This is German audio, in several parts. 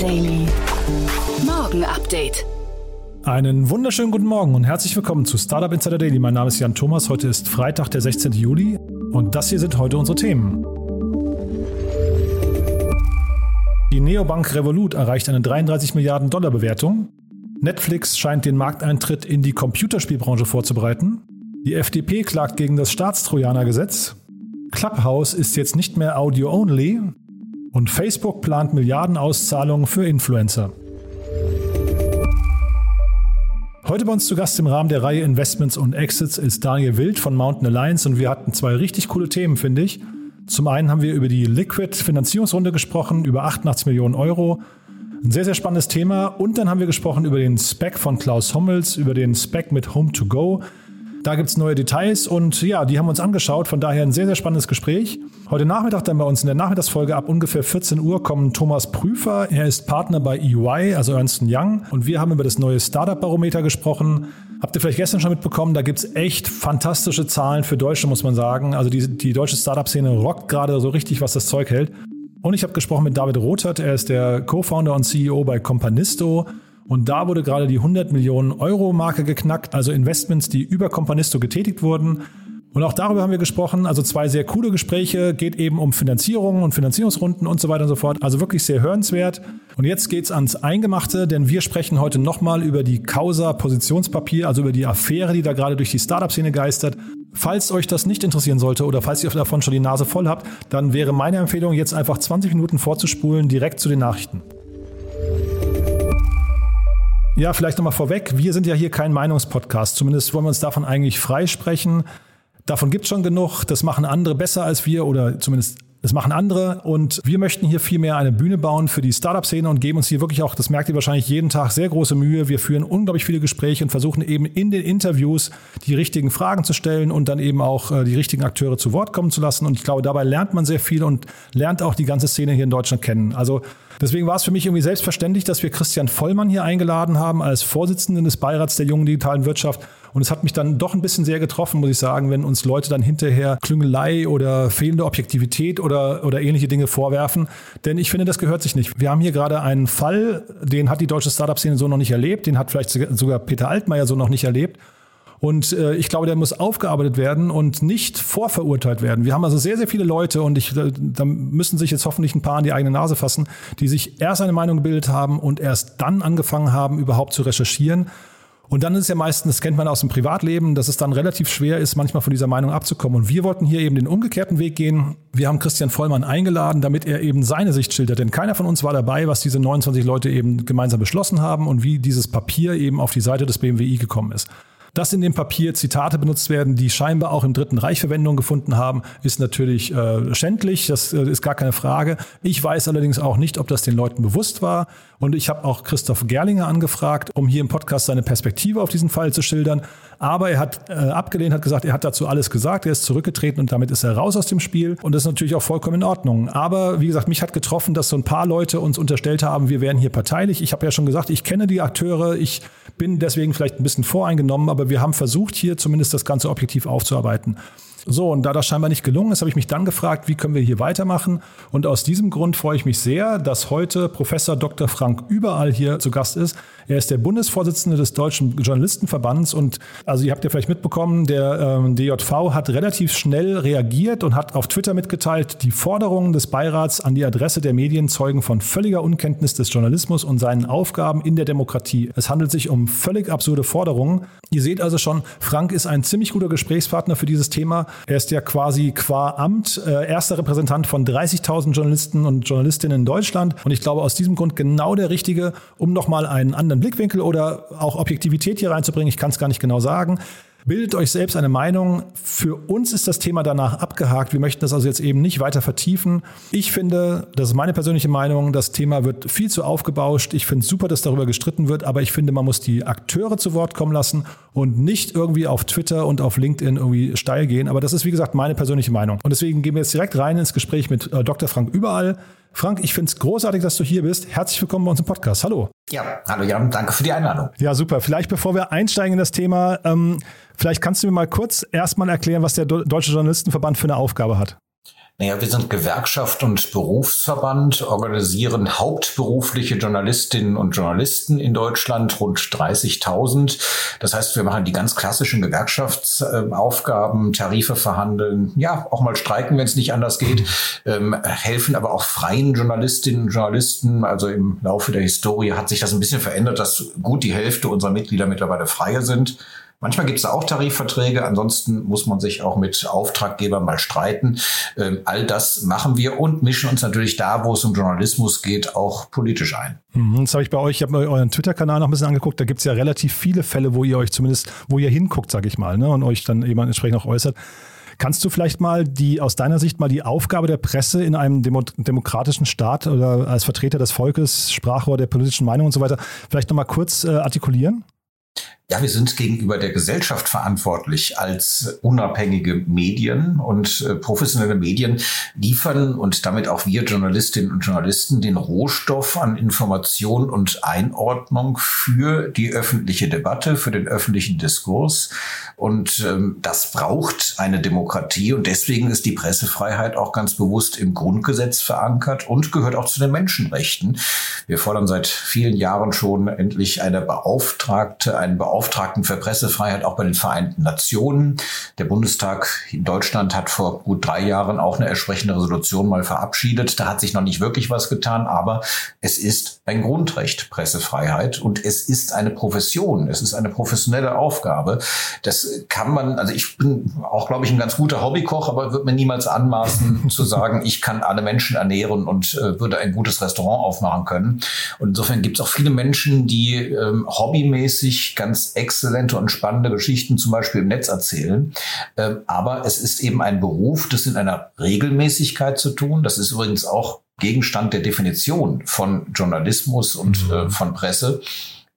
Daily. Morgen Update. Einen wunderschönen guten Morgen und herzlich willkommen zu Startup Insider Daily. Mein Name ist Jan Thomas. Heute ist Freitag, der 16. Juli und das hier sind heute unsere Themen. Die Neobank Revolut erreicht eine 33 Milliarden Dollar Bewertung. Netflix scheint den Markteintritt in die Computerspielbranche vorzubereiten. Die FDP klagt gegen das Staatstrojanergesetz. Clubhouse ist jetzt nicht mehr Audio-only und Facebook plant Milliardenauszahlungen für Influencer. Heute bei uns zu Gast im Rahmen der Reihe Investments und Exits ist Daniel Wild von Mountain Alliance und wir hatten zwei richtig coole Themen, finde ich. Zum einen haben wir über die Liquid Finanzierungsrunde gesprochen, über 88 Millionen Euro. Ein sehr, sehr spannendes Thema. Und dann haben wir gesprochen über den Spec von Klaus Hommels, über den Spec mit Home to Go. Da gibt es neue Details und ja, die haben wir uns angeschaut. Von daher ein sehr, sehr spannendes Gespräch. Heute Nachmittag dann bei uns in der Nachmittagsfolge ab ungefähr 14 Uhr kommen Thomas Prüfer. Er ist Partner bei EY, also Ernst Young. Und wir haben über das neue Startup-Barometer gesprochen. Habt ihr vielleicht gestern schon mitbekommen, da gibt's echt fantastische Zahlen für Deutsche, muss man sagen. Also die, die deutsche Startup-Szene rockt gerade so richtig, was das Zeug hält. Und ich habe gesprochen mit David Rothert. Er ist der Co-Founder und CEO bei Companisto. Und da wurde gerade die 100 Millionen Euro Marke geknackt, also Investments, die über Companisto getätigt wurden. Und auch darüber haben wir gesprochen. Also zwei sehr coole Gespräche. Geht eben um Finanzierungen und Finanzierungsrunden und so weiter und so fort. Also wirklich sehr hörenswert. Und jetzt geht's ans Eingemachte, denn wir sprechen heute nochmal über die Causa Positionspapier, also über die Affäre, die da gerade durch die Startup-Szene geistert. Falls euch das nicht interessieren sollte oder falls ihr davon schon die Nase voll habt, dann wäre meine Empfehlung, jetzt einfach 20 Minuten vorzuspulen, direkt zu den Nachrichten. Ja, vielleicht nochmal vorweg. Wir sind ja hier kein Meinungspodcast. Zumindest wollen wir uns davon eigentlich freisprechen. Davon gibt es schon genug. Das machen andere besser als wir oder zumindest das machen andere und wir möchten hier vielmehr eine Bühne bauen für die Startup-Szene und geben uns hier wirklich auch, das merkt ihr wahrscheinlich jeden Tag, sehr große Mühe. Wir führen unglaublich viele Gespräche und versuchen eben in den Interviews die richtigen Fragen zu stellen und dann eben auch äh, die richtigen Akteure zu Wort kommen zu lassen. Und ich glaube, dabei lernt man sehr viel und lernt auch die ganze Szene hier in Deutschland kennen. Also Deswegen war es für mich irgendwie selbstverständlich, dass wir Christian Vollmann hier eingeladen haben als Vorsitzenden des Beirats der jungen digitalen Wirtschaft. Und es hat mich dann doch ein bisschen sehr getroffen, muss ich sagen, wenn uns Leute dann hinterher Klüngelei oder fehlende Objektivität oder, oder ähnliche Dinge vorwerfen. Denn ich finde, das gehört sich nicht. Wir haben hier gerade einen Fall, den hat die deutsche Startup-Szene so noch nicht erlebt, den hat vielleicht sogar Peter Altmaier so noch nicht erlebt. Und äh, ich glaube, der muss aufgearbeitet werden und nicht vorverurteilt werden. Wir haben also sehr, sehr viele Leute und ich, da müssen sich jetzt hoffentlich ein paar an die eigene Nase fassen, die sich erst eine Meinung gebildet haben und erst dann angefangen haben, überhaupt zu recherchieren. Und dann ist ja meistens, das kennt man aus dem Privatleben, dass es dann relativ schwer ist, manchmal von dieser Meinung abzukommen. Und wir wollten hier eben den umgekehrten Weg gehen. Wir haben Christian Vollmann eingeladen, damit er eben seine Sicht schildert. Denn keiner von uns war dabei, was diese 29 Leute eben gemeinsam beschlossen haben und wie dieses Papier eben auf die Seite des BMWI gekommen ist. Dass in dem Papier Zitate benutzt werden, die scheinbar auch im Dritten Reich Verwendung gefunden haben, ist natürlich äh, schändlich. Das äh, ist gar keine Frage. Ich weiß allerdings auch nicht, ob das den Leuten bewusst war. Und ich habe auch Christoph Gerlinger angefragt, um hier im Podcast seine Perspektive auf diesen Fall zu schildern. Aber er hat äh, abgelehnt, hat gesagt, er hat dazu alles gesagt, er ist zurückgetreten und damit ist er raus aus dem Spiel. Und das ist natürlich auch vollkommen in Ordnung. Aber wie gesagt, mich hat getroffen, dass so ein paar Leute uns unterstellt haben, wir wären hier parteilich. Ich habe ja schon gesagt, ich kenne die Akteure, ich bin deswegen vielleicht ein bisschen voreingenommen, aber wir haben versucht, hier zumindest das Ganze objektiv aufzuarbeiten. So, und da das scheinbar nicht gelungen ist, habe ich mich dann gefragt, wie können wir hier weitermachen? Und aus diesem Grund freue ich mich sehr, dass heute Professor Dr. Frank Überall hier zu Gast ist. Er ist der Bundesvorsitzende des Deutschen Journalistenverbands und also ihr habt ja vielleicht mitbekommen, der ähm, DJV hat relativ schnell reagiert und hat auf Twitter mitgeteilt, die Forderungen des Beirats an die Adresse der Medien zeugen von völliger Unkenntnis des Journalismus und seinen Aufgaben in der Demokratie. Es handelt sich um völlig absurde Forderungen. Ihr seht also schon, Frank ist ein ziemlich guter Gesprächspartner für dieses Thema. Er ist ja quasi qua Amt äh, erster Repräsentant von 30.000 Journalisten und Journalistinnen in Deutschland. Und ich glaube, aus diesem Grund genau der Richtige, um nochmal einen anderen Blickwinkel oder auch Objektivität hier reinzubringen. Ich kann es gar nicht genau sagen. Bildet euch selbst eine Meinung. Für uns ist das Thema danach abgehakt. Wir möchten das also jetzt eben nicht weiter vertiefen. Ich finde, das ist meine persönliche Meinung, das Thema wird viel zu aufgebauscht. Ich finde es super, dass darüber gestritten wird, aber ich finde, man muss die Akteure zu Wort kommen lassen und nicht irgendwie auf Twitter und auf LinkedIn irgendwie steil gehen. Aber das ist, wie gesagt, meine persönliche Meinung. Und deswegen gehen wir jetzt direkt rein ins Gespräch mit äh, Dr. Frank Überall. Frank, ich finde es großartig, dass du hier bist. Herzlich willkommen bei uns im Podcast. Hallo. Ja, hallo Jan, danke für die Einladung. Ja, super. Vielleicht bevor wir einsteigen in das Thema, ähm, vielleicht kannst du mir mal kurz erstmal erklären, was der Deutsche Journalistenverband für eine Aufgabe hat. Naja, wir sind Gewerkschaft und Berufsverband, organisieren hauptberufliche Journalistinnen und Journalisten in Deutschland, rund 30.000. Das heißt, wir machen die ganz klassischen Gewerkschaftsaufgaben, Tarife verhandeln, ja, auch mal streiken, wenn es nicht anders geht, ähm, helfen aber auch freien Journalistinnen und Journalisten. Also im Laufe der Historie hat sich das ein bisschen verändert, dass gut die Hälfte unserer Mitglieder mittlerweile freie sind. Manchmal gibt es auch Tarifverträge, ansonsten muss man sich auch mit Auftraggebern mal streiten. Ähm, all das machen wir und mischen uns natürlich da, wo es um Journalismus geht, auch politisch ein. Mhm, das habe ich bei euch, ich habe mir euren Twitter-Kanal noch ein bisschen angeguckt, da gibt es ja relativ viele Fälle, wo ihr euch zumindest, wo ihr hinguckt, sage ich mal, ne, und euch dann eben entsprechend auch äußert. Kannst du vielleicht mal die aus deiner Sicht mal die Aufgabe der Presse in einem Demo demokratischen Staat oder als Vertreter des Volkes, Sprachrohr der politischen Meinung und so weiter, vielleicht nochmal kurz äh, artikulieren? Ja, wir sind gegenüber der Gesellschaft verantwortlich als unabhängige Medien und äh, professionelle Medien liefern und damit auch wir Journalistinnen und Journalisten den Rohstoff an Information und Einordnung für die öffentliche Debatte, für den öffentlichen Diskurs. Und ähm, das braucht eine Demokratie und deswegen ist die Pressefreiheit auch ganz bewusst im Grundgesetz verankert und gehört auch zu den Menschenrechten. Wir fordern seit vielen Jahren schon endlich eine Beauftragte, einen Beauftragten Beauftragten für Pressefreiheit auch bei den Vereinten Nationen. Der Bundestag in Deutschland hat vor gut drei Jahren auch eine entsprechende Resolution mal verabschiedet. Da hat sich noch nicht wirklich was getan, aber es ist ein Grundrecht, Pressefreiheit. Und es ist eine Profession. Es ist eine professionelle Aufgabe. Das kann man, also ich bin auch, glaube ich, ein ganz guter Hobbykoch, aber würde mir niemals anmaßen zu sagen, ich kann alle Menschen ernähren und äh, würde ein gutes Restaurant aufmachen können. Und insofern gibt es auch viele Menschen, die ähm, hobbymäßig ganz exzellente und spannende Geschichten zum Beispiel im Netz erzählen. Ähm, aber es ist eben ein Beruf, das in einer Regelmäßigkeit zu tun. Das ist übrigens auch Gegenstand der Definition von Journalismus und mhm. äh, von Presse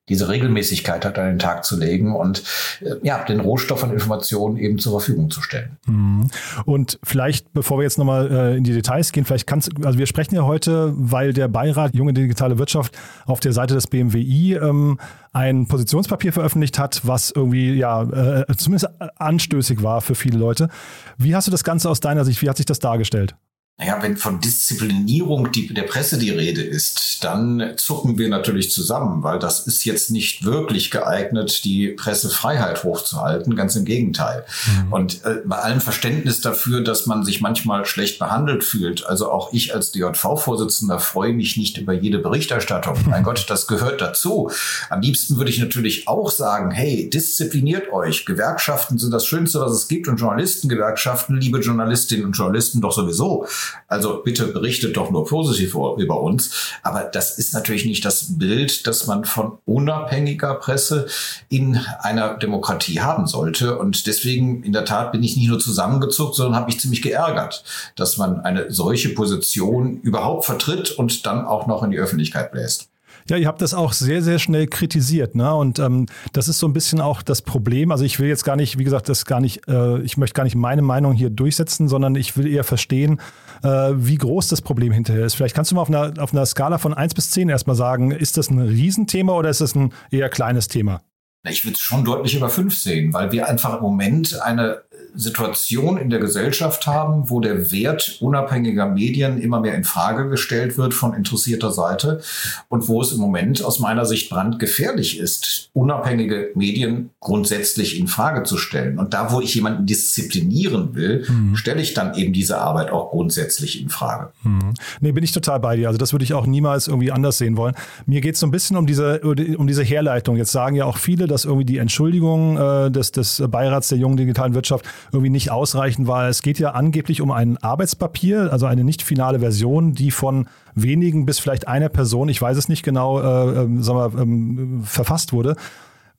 diese Regelmäßigkeit hat an den Tag zu legen und äh, ja, den Rohstoff an Informationen eben zur Verfügung zu stellen. Mhm. Und vielleicht, bevor wir jetzt nochmal äh, in die Details gehen, vielleicht kannst also wir sprechen ja heute, weil der Beirat Junge Digitale Wirtschaft auf der Seite des BMWI ähm, ein Positionspapier veröffentlicht hat, was irgendwie ja äh, zumindest anstößig war für viele Leute. Wie hast du das Ganze aus deiner Sicht, wie hat sich das dargestellt? Naja, wenn von Disziplinierung die, der Presse die Rede ist, dann zucken wir natürlich zusammen, weil das ist jetzt nicht wirklich geeignet, die Pressefreiheit hochzuhalten. Ganz im Gegenteil. Mhm. Und äh, bei allem Verständnis dafür, dass man sich manchmal schlecht behandelt fühlt, also auch ich als DJV-Vorsitzender freue mich nicht über jede Berichterstattung. mein Gott, das gehört dazu. Am liebsten würde ich natürlich auch sagen, hey, diszipliniert euch. Gewerkschaften sind das Schönste, was es gibt und Journalistengewerkschaften, liebe Journalistinnen und Journalisten doch sowieso. Also bitte berichtet doch nur positiv über uns. Aber das ist natürlich nicht das Bild, das man von unabhängiger Presse in einer Demokratie haben sollte. Und deswegen, in der Tat, bin ich nicht nur zusammengezuckt, sondern habe mich ziemlich geärgert, dass man eine solche Position überhaupt vertritt und dann auch noch in die Öffentlichkeit bläst. Ja, ihr habt das auch sehr, sehr schnell kritisiert, ne? Und ähm, das ist so ein bisschen auch das Problem. Also ich will jetzt gar nicht, wie gesagt, das gar nicht, äh, ich möchte gar nicht meine Meinung hier durchsetzen, sondern ich will eher verstehen, äh, wie groß das Problem hinterher ist. Vielleicht kannst du mal auf einer, auf einer Skala von 1 bis 10 erstmal sagen, ist das ein Riesenthema oder ist das ein eher kleines Thema? Ich würde es schon deutlich über fünf sehen, weil wir einfach im Moment eine Situation in der Gesellschaft haben, wo der Wert unabhängiger Medien immer mehr in Frage gestellt wird von interessierter Seite und wo es im Moment aus meiner Sicht brandgefährlich ist, unabhängige Medien grundsätzlich in Frage zu stellen. Und da, wo ich jemanden disziplinieren will, mhm. stelle ich dann eben diese Arbeit auch grundsätzlich in Frage. Mhm. Nee, bin ich total bei dir. Also das würde ich auch niemals irgendwie anders sehen wollen. Mir geht es so ein bisschen um diese, um diese Herleitung. Jetzt sagen ja auch viele, dass irgendwie die Entschuldigung äh, des, des Beirats der jungen digitalen Wirtschaft irgendwie nicht ausreichend war. Es geht ja angeblich um ein Arbeitspapier, also eine nicht finale Version, die von wenigen bis vielleicht einer Person, ich weiß es nicht genau, äh, äh, sagen wir, ähm, verfasst wurde.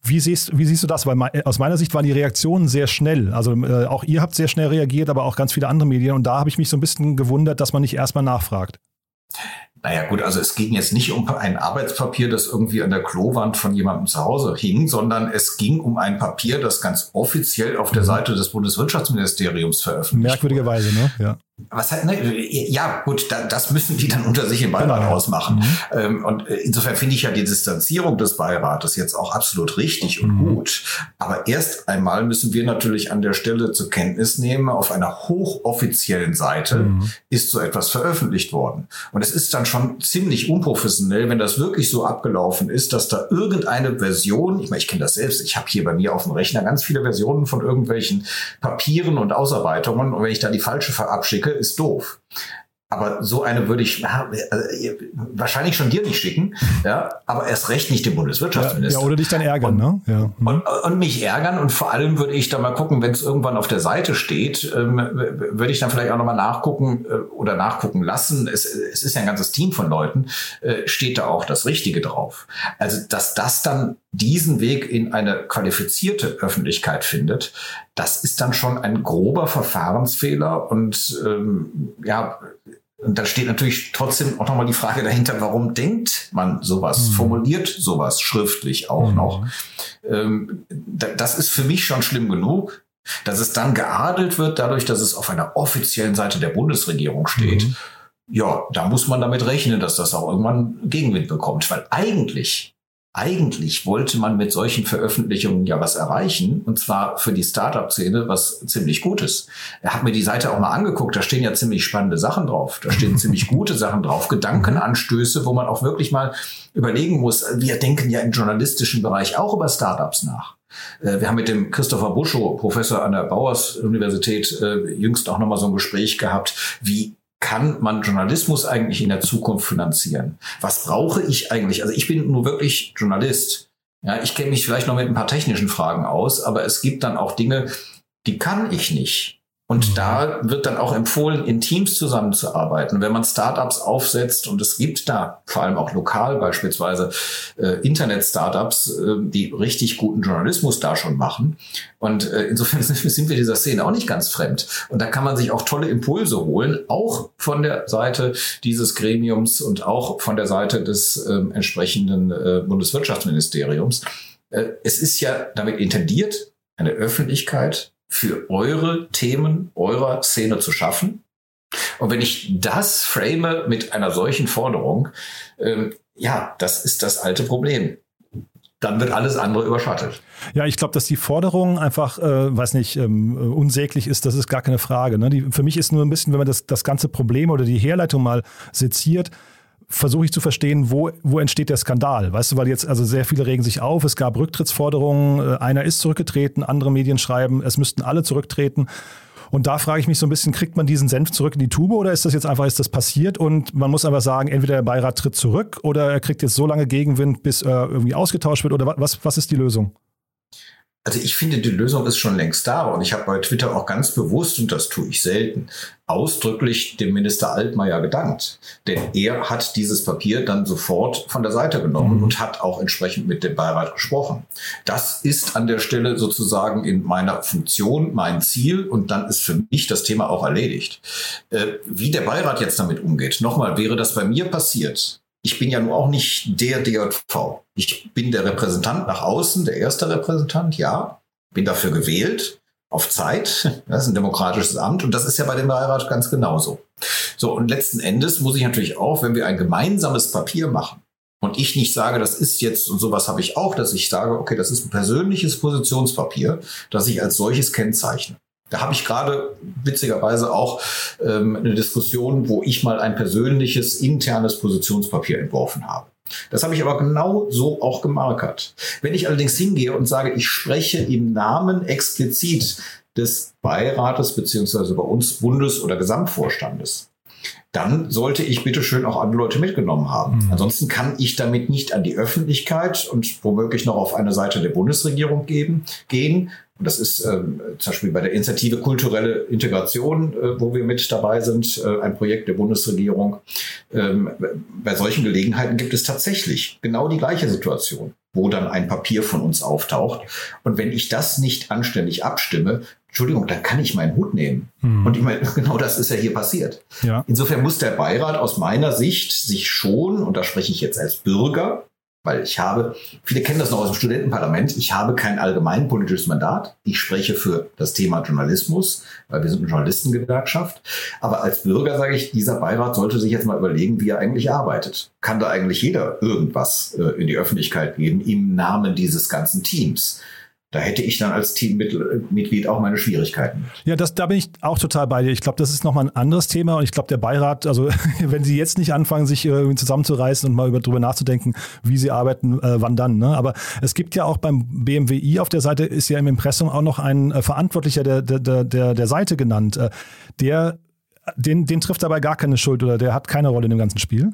Wie siehst, wie siehst du das? Weil aus meiner Sicht waren die Reaktionen sehr schnell. Also äh, auch ihr habt sehr schnell reagiert, aber auch ganz viele andere Medien. Und da habe ich mich so ein bisschen gewundert, dass man nicht erstmal nachfragt Naja gut, also es ging jetzt nicht um ein Arbeitspapier, das irgendwie an der Klowand von jemandem zu Hause hing, sondern es ging um ein Papier, das ganz offiziell auf der mhm. Seite des Bundeswirtschaftsministeriums veröffentlicht Merkwürdigerweise, ne? Ja. Was halt, ne, ja, gut, da, das müssen die dann unter sich im Beirat genau. ausmachen. Mhm. Ähm, und äh, insofern finde ich ja die Distanzierung des Beirates jetzt auch absolut richtig und mhm. gut. Aber erst einmal müssen wir natürlich an der Stelle zur Kenntnis nehmen, auf einer hochoffiziellen Seite mhm. ist so etwas veröffentlicht worden. Und es ist dann schon ziemlich unprofessionell, wenn das wirklich so abgelaufen ist, dass da irgendeine Version, ich meine, ich kenne das selbst, ich habe hier bei mir auf dem Rechner ganz viele Versionen von irgendwelchen Papieren und Ausarbeitungen. Und wenn ich da die falsche verabschicke, schicke, ist doof. Aber so eine würde ich äh, wahrscheinlich schon dir nicht schicken, ja, aber erst recht nicht dem Bundeswirtschaftsminister. Ja, ja oder dich dann ärgern, und, ne? Ja. Mhm. Und, und, mich ärgern und vor allem würde ich da mal gucken, wenn es irgendwann auf der Seite steht, ähm, würde ich dann vielleicht auch nochmal nachgucken äh, oder nachgucken lassen. Es, es ist ja ein ganzes Team von Leuten, äh, steht da auch das Richtige drauf. Also, dass das dann diesen Weg in eine qualifizierte Öffentlichkeit findet, das ist dann schon ein grober Verfahrensfehler und ähm, ja, und da steht natürlich trotzdem auch nochmal die Frage dahinter, warum denkt man sowas, mhm. formuliert sowas schriftlich auch mhm. noch. Ähm, das ist für mich schon schlimm genug. Dass es dann geadelt wird, dadurch, dass es auf einer offiziellen Seite der Bundesregierung steht. Mhm. Ja, da muss man damit rechnen, dass das auch irgendwann Gegenwind bekommt. Weil eigentlich eigentlich wollte man mit solchen Veröffentlichungen ja was erreichen, und zwar für die Startup-Szene was ziemlich Gutes. Er hat mir die Seite auch mal angeguckt, da stehen ja ziemlich spannende Sachen drauf, da stehen ziemlich gute Sachen drauf, Gedankenanstöße, wo man auch wirklich mal überlegen muss, wir denken ja im journalistischen Bereich auch über Startups nach. Äh, wir haben mit dem Christopher Buschow, Professor an der Bauers Universität, äh, jüngst auch nochmal so ein Gespräch gehabt, wie kann man Journalismus eigentlich in der Zukunft finanzieren? Was brauche ich eigentlich? Also ich bin nur wirklich Journalist. Ja, ich kenne mich vielleicht noch mit ein paar technischen Fragen aus, aber es gibt dann auch Dinge, die kann ich nicht. Und mhm. da wird dann auch empfohlen, in Teams zusammenzuarbeiten. Wenn man Startups aufsetzt, und es gibt da vor allem auch lokal beispielsweise äh, Internet-Startups, äh, die richtig guten Journalismus da schon machen. Und äh, insofern sind wir dieser Szene auch nicht ganz fremd. Und da kann man sich auch tolle Impulse holen, auch von der Seite dieses Gremiums und auch von der Seite des äh, entsprechenden äh, Bundeswirtschaftsministeriums. Äh, es ist ja damit intendiert, eine Öffentlichkeit für eure Themen eurer Szene zu schaffen. Und wenn ich das frame mit einer solchen Forderung, ähm, ja, das ist das alte Problem. Dann wird alles andere überschattet. Ja, ich glaube, dass die Forderung einfach, äh, weiß nicht, ähm, unsäglich ist, das ist gar keine Frage. Ne? Die, für mich ist nur ein bisschen, wenn man das, das ganze Problem oder die Herleitung mal seziert, versuche ich zu verstehen, wo, wo entsteht der Skandal. Weißt du, weil jetzt also sehr viele regen sich auf, es gab Rücktrittsforderungen, äh, einer ist zurückgetreten, andere Medien schreiben, es müssten alle zurücktreten. Und da frage ich mich so ein bisschen, kriegt man diesen Senf zurück in die Tube oder ist das jetzt einfach, ist das passiert und man muss einfach sagen, entweder der Beirat tritt zurück oder er kriegt jetzt so lange Gegenwind, bis er irgendwie ausgetauscht wird oder was, was ist die Lösung? Also ich finde, die Lösung ist schon längst da und ich habe bei Twitter auch ganz bewusst, und das tue ich selten, ausdrücklich dem Minister Altmaier gedankt. Denn er hat dieses Papier dann sofort von der Seite genommen mhm. und hat auch entsprechend mit dem Beirat gesprochen. Das ist an der Stelle sozusagen in meiner Funktion mein Ziel und dann ist für mich das Thema auch erledigt. Äh, wie der Beirat jetzt damit umgeht, nochmal, wäre das bei mir passiert, ich bin ja nur auch nicht der DJV. Ich bin der Repräsentant nach außen, der erste Repräsentant, ja. Bin dafür gewählt, auf Zeit. Das ist ein demokratisches Amt und das ist ja bei dem Beirat ganz genauso. So, und letzten Endes muss ich natürlich auch, wenn wir ein gemeinsames Papier machen, und ich nicht sage, das ist jetzt, und sowas habe ich auch, dass ich sage, okay, das ist ein persönliches Positionspapier, das ich als solches kennzeichne. Da habe ich gerade witzigerweise auch ähm, eine Diskussion, wo ich mal ein persönliches internes Positionspapier entworfen habe. Das habe ich aber genau so auch gemarkert. Wenn ich allerdings hingehe und sage, ich spreche im Namen explizit des Beirates beziehungsweise bei uns Bundes- oder Gesamtvorstandes, dann sollte ich bitte schön auch andere Leute mitgenommen haben. Mhm. Ansonsten kann ich damit nicht an die Öffentlichkeit und womöglich noch auf eine Seite der Bundesregierung geben, gehen, und das ist ähm, zum Beispiel bei der Initiative Kulturelle Integration, äh, wo wir mit dabei sind, äh, ein Projekt der Bundesregierung. Ähm, bei solchen Gelegenheiten gibt es tatsächlich genau die gleiche Situation, wo dann ein Papier von uns auftaucht. Und wenn ich das nicht anständig abstimme, Entschuldigung, dann kann ich meinen Hut nehmen. Mhm. Und ich meine, genau das ist ja hier passiert. Ja. Insofern muss der Beirat aus meiner Sicht sich schon, und da spreche ich jetzt als Bürger, weil ich habe, viele kennen das noch aus dem Studentenparlament, ich habe kein allgemeinpolitisches Mandat. Ich spreche für das Thema Journalismus, weil wir sind eine Journalistengewerkschaft. Aber als Bürger sage ich, dieser Beirat sollte sich jetzt mal überlegen, wie er eigentlich arbeitet. Kann da eigentlich jeder irgendwas äh, in die Öffentlichkeit geben im Namen dieses ganzen Teams? Da hätte ich dann als Teammitglied auch meine Schwierigkeiten. Ja, das, da bin ich auch total bei dir. Ich glaube, das ist nochmal ein anderes Thema und ich glaube, der Beirat, also wenn sie jetzt nicht anfangen, sich irgendwie zusammenzureißen und mal über, drüber nachzudenken, wie sie arbeiten, äh, wann dann. Ne? Aber es gibt ja auch beim BMWI auf der Seite ist ja im Impressum auch noch ein äh, Verantwortlicher der, der, der, der Seite genannt. Äh, der, den, den trifft dabei gar keine Schuld oder der hat keine Rolle in dem ganzen Spiel.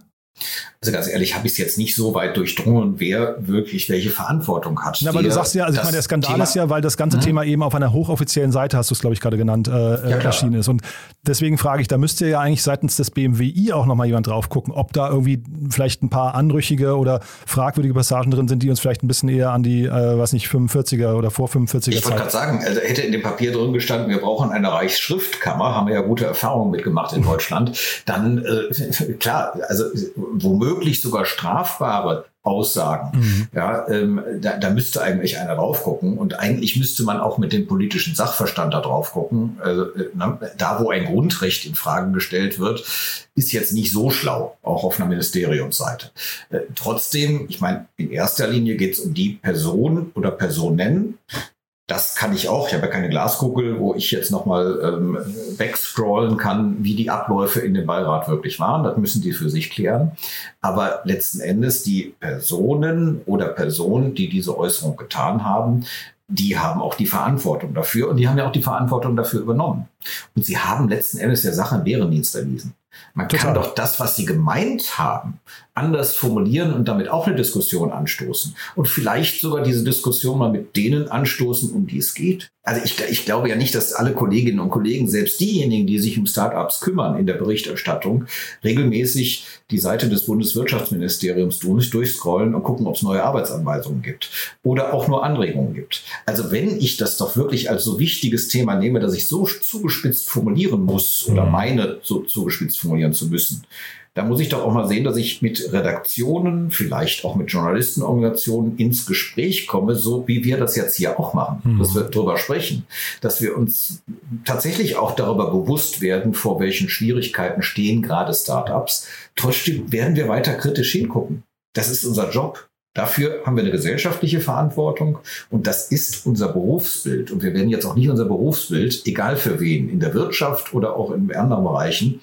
Also ganz ehrlich, habe ich es jetzt nicht so weit durchdrungen, wer wirklich welche Verantwortung hat. Na, weil du sagst ja, also ich meine, der Skandal Thema, ist ja, weil das ganze mhm. Thema eben auf einer hochoffiziellen Seite, hast du es, glaube ich, gerade genannt, äh, ja, erschienen ist. Und deswegen frage ich, da müsste ja eigentlich seitens des BMWI auch nochmal jemand drauf gucken, ob da irgendwie vielleicht ein paar anrüchige oder fragwürdige Passagen drin sind, die uns vielleicht ein bisschen eher an die, äh, was nicht, 45er oder vor 45er Ich wollte gerade sagen, also hätte in dem Papier drin gestanden, wir brauchen eine Reichsschriftkammer, haben wir ja gute Erfahrungen mitgemacht in Deutschland, dann äh, klar, also womöglich sogar strafbare Aussagen. Mhm. Ja, ähm, da, da müsste eigentlich einer drauf gucken und eigentlich müsste man auch mit dem politischen Sachverstand da drauf gucken. Also, äh, da, wo ein Grundrecht in Frage gestellt wird, ist jetzt nicht so schlau, auch auf einer Ministeriumsseite. Äh, trotzdem, ich meine, in erster Linie geht es um die Person oder Personen, das kann ich auch. Ich habe ja keine Glaskugel, wo ich jetzt nochmal ähm, backscrollen kann, wie die Abläufe in dem Beirat wirklich waren. Das müssen die für sich klären. Aber letzten Endes die Personen oder Personen, die diese Äußerung getan haben, die haben auch die Verantwortung dafür und die haben ja auch die Verantwortung dafür übernommen. Und sie haben letzten Endes der Sache einen Bärendienst erwiesen. Man Total. kann doch das, was sie gemeint haben, anders formulieren und damit auch eine Diskussion anstoßen. Und vielleicht sogar diese Diskussion mal mit denen anstoßen, um die es geht. Also ich, ich glaube ja nicht, dass alle Kolleginnen und Kollegen, selbst diejenigen, die sich um Startups kümmern in der Berichterstattung, regelmäßig die Seite des Bundeswirtschaftsministeriums durchscrollen und gucken, ob es neue Arbeitsanweisungen gibt oder auch nur Anregungen gibt. Also wenn ich das doch wirklich als so wichtiges Thema nehme, dass ich so zugespitzt formulieren muss oder mhm. meine, so zugespitzt formulieren zu müssen, da muss ich doch auch mal sehen, dass ich mit Redaktionen, vielleicht auch mit Journalistenorganisationen ins Gespräch komme, so wie wir das jetzt hier auch machen, mhm. dass wir darüber sprechen, dass wir uns tatsächlich auch darüber bewusst werden, vor welchen Schwierigkeiten stehen gerade Startups. Trotzdem werden wir weiter kritisch hingucken. Das ist unser Job. Dafür haben wir eine gesellschaftliche Verantwortung und das ist unser Berufsbild. Und wir werden jetzt auch nicht unser Berufsbild, egal für wen, in der Wirtschaft oder auch in anderen Bereichen,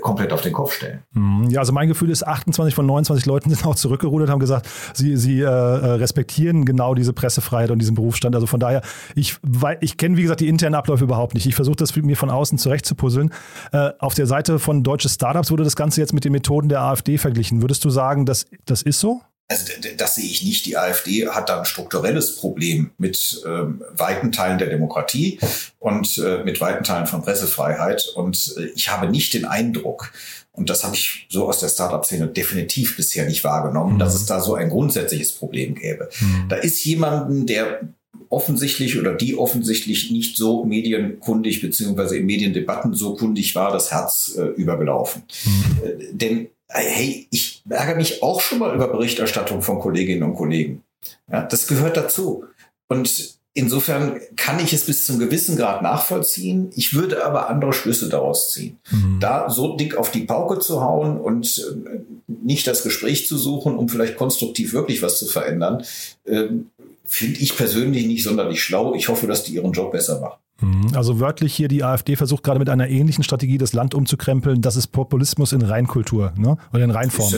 komplett auf den Kopf stellen. Mhm. Ja, also mein Gefühl ist, 28 von 29 Leuten sind auch zurückgerudert, haben gesagt, sie, sie äh, äh, respektieren genau diese Pressefreiheit und diesen Berufsstand. Also von daher, ich, ich kenne, wie gesagt, die internen Abläufe überhaupt nicht. Ich versuche das mir von außen zurechtzupuzzeln. Äh, auf der Seite von deutsche Startups wurde das Ganze jetzt mit den Methoden der AfD verglichen. Würdest du sagen, das, das ist so? Also das sehe ich nicht. Die AfD hat da ein strukturelles Problem mit ähm, weiten Teilen der Demokratie und äh, mit weiten Teilen von Pressefreiheit. Und äh, ich habe nicht den Eindruck, und das habe ich so aus der Startup-Szene definitiv bisher nicht wahrgenommen, mhm. dass es da so ein grundsätzliches Problem gäbe. Mhm. Da ist jemanden, der offensichtlich oder die offensichtlich nicht so medienkundig beziehungsweise in Mediendebatten so kundig war, das Herz äh, übergelaufen. Mhm. Äh, denn hey, ich ärgere mich auch schon mal über Berichterstattung von Kolleginnen und Kollegen. Ja, das gehört dazu. Und insofern kann ich es bis zum gewissen Grad nachvollziehen. Ich würde aber andere Schlüsse daraus ziehen. Mhm. Da so dick auf die Pauke zu hauen und äh, nicht das Gespräch zu suchen, um vielleicht konstruktiv wirklich was zu verändern, äh, finde ich persönlich nicht sonderlich schlau. Ich hoffe, dass die ihren Job besser machen. Mhm. Also wörtlich hier, die AfD versucht gerade mit einer ähnlichen Strategie das Land umzukrempeln. Das ist Populismus in Reinkultur ne? oder in Reinform.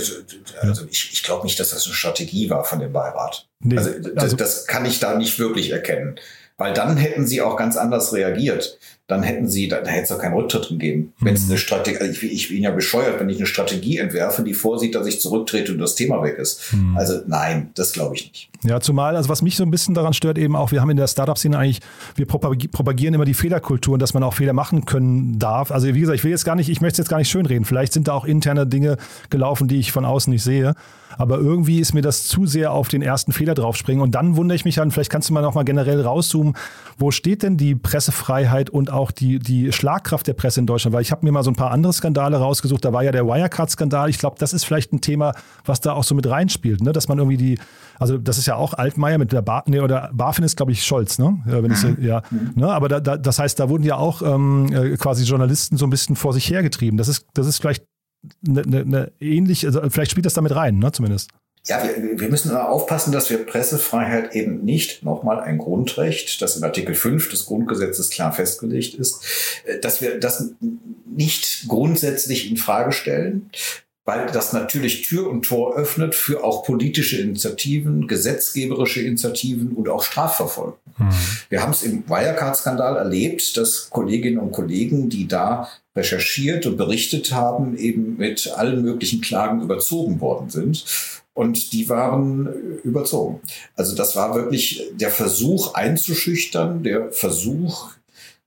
Also ich, ich glaube nicht, dass das eine Strategie war von dem Beirat. Nee, also, das, also das kann ich da nicht wirklich erkennen. Weil dann hätten sie auch ganz anders reagiert dann hätten sie, da, da hätte es doch keinen Rücktritt gegeben. Mhm. Wenn es eine Strategie, also ich, ich, bin ja bescheuert, wenn ich eine Strategie entwerfe, die vorsieht, dass ich zurücktrete und das Thema weg ist. Mhm. Also nein, das glaube ich nicht. Ja, zumal, also was mich so ein bisschen daran stört, eben auch, wir haben in der Startup-Szene eigentlich, wir propagieren immer die Fehlerkultur und dass man auch Fehler machen können darf. Also wie gesagt, ich will jetzt gar nicht, ich möchte jetzt gar nicht schönreden. Vielleicht sind da auch interne Dinge gelaufen, die ich von außen nicht sehe. Aber irgendwie ist mir das zu sehr auf den ersten Fehler draufspringen. Und dann wundere ich mich an, vielleicht kannst du mal noch mal generell rauszoomen, wo steht denn die Pressefreiheit und auch die, die Schlagkraft der Presse in Deutschland? Weil ich habe mir mal so ein paar andere Skandale rausgesucht. Da war ja der Wirecard-Skandal. Ich glaube, das ist vielleicht ein Thema, was da auch so mit reinspielt, ne? dass man irgendwie die, also das ist ja auch Altmaier mit der Bar, nee, oder BaFin ist, glaube ich, Scholz, ne? Ja, wenn mhm. ja, ne? Aber da, da, das heißt, da wurden ja auch ähm, äh, quasi Journalisten so ein bisschen vor sich hergetrieben. Das ist, das ist vielleicht eine, eine, eine ähnliche, also vielleicht spielt das damit rein, ne, zumindest. Ja, wir, wir müssen immer aufpassen, dass wir Pressefreiheit eben nicht, nochmal ein Grundrecht, das in Artikel 5 des Grundgesetzes klar festgelegt ist, äh, dass wir das nicht grundsätzlich in Frage stellen, weil das natürlich Tür und Tor öffnet für auch politische Initiativen, gesetzgeberische Initiativen und auch Strafverfolgung. Mhm. Wir haben es im Wirecard-Skandal erlebt, dass Kolleginnen und Kollegen, die da recherchiert und berichtet haben, eben mit allen möglichen Klagen überzogen worden sind. Und die waren überzogen. Also das war wirklich der Versuch einzuschüchtern, der Versuch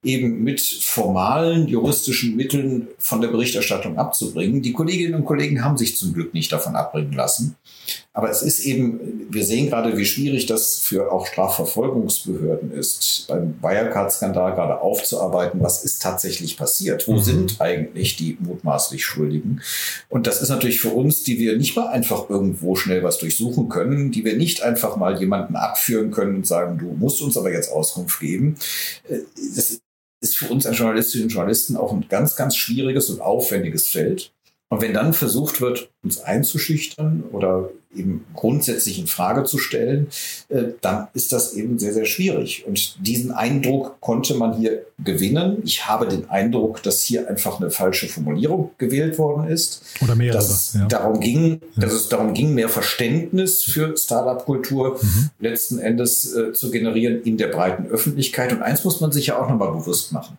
eben mit formalen juristischen Mitteln von der Berichterstattung abzubringen. Die Kolleginnen und Kollegen haben sich zum Glück nicht davon abbringen lassen. Aber es ist eben, wir sehen gerade, wie schwierig das für auch Strafverfolgungsbehörden ist, beim Wirecard-Skandal gerade aufzuarbeiten, was ist tatsächlich passiert? Wo mhm. sind eigentlich die mutmaßlich Schuldigen? Und das ist natürlich für uns, die wir nicht mal einfach irgendwo schnell was durchsuchen können, die wir nicht einfach mal jemanden abführen können und sagen, du musst uns aber jetzt Auskunft geben. Äh, das ist für uns als Journalistinnen und Journalisten auch ein ganz, ganz schwieriges und aufwendiges Feld. Und wenn dann versucht wird, uns einzuschüchtern oder eben grundsätzlich in Frage zu stellen, äh, dann ist das eben sehr, sehr schwierig. Und diesen Eindruck konnte man hier gewinnen. Ich habe den Eindruck, dass hier einfach eine falsche Formulierung gewählt worden ist. Oder mehrere. Dass ja. darum ging, ja. dass es darum ging, mehr Verständnis für Startup-Kultur mhm. letzten Endes äh, zu generieren in der breiten Öffentlichkeit. Und eins muss man sich ja auch nochmal bewusst machen.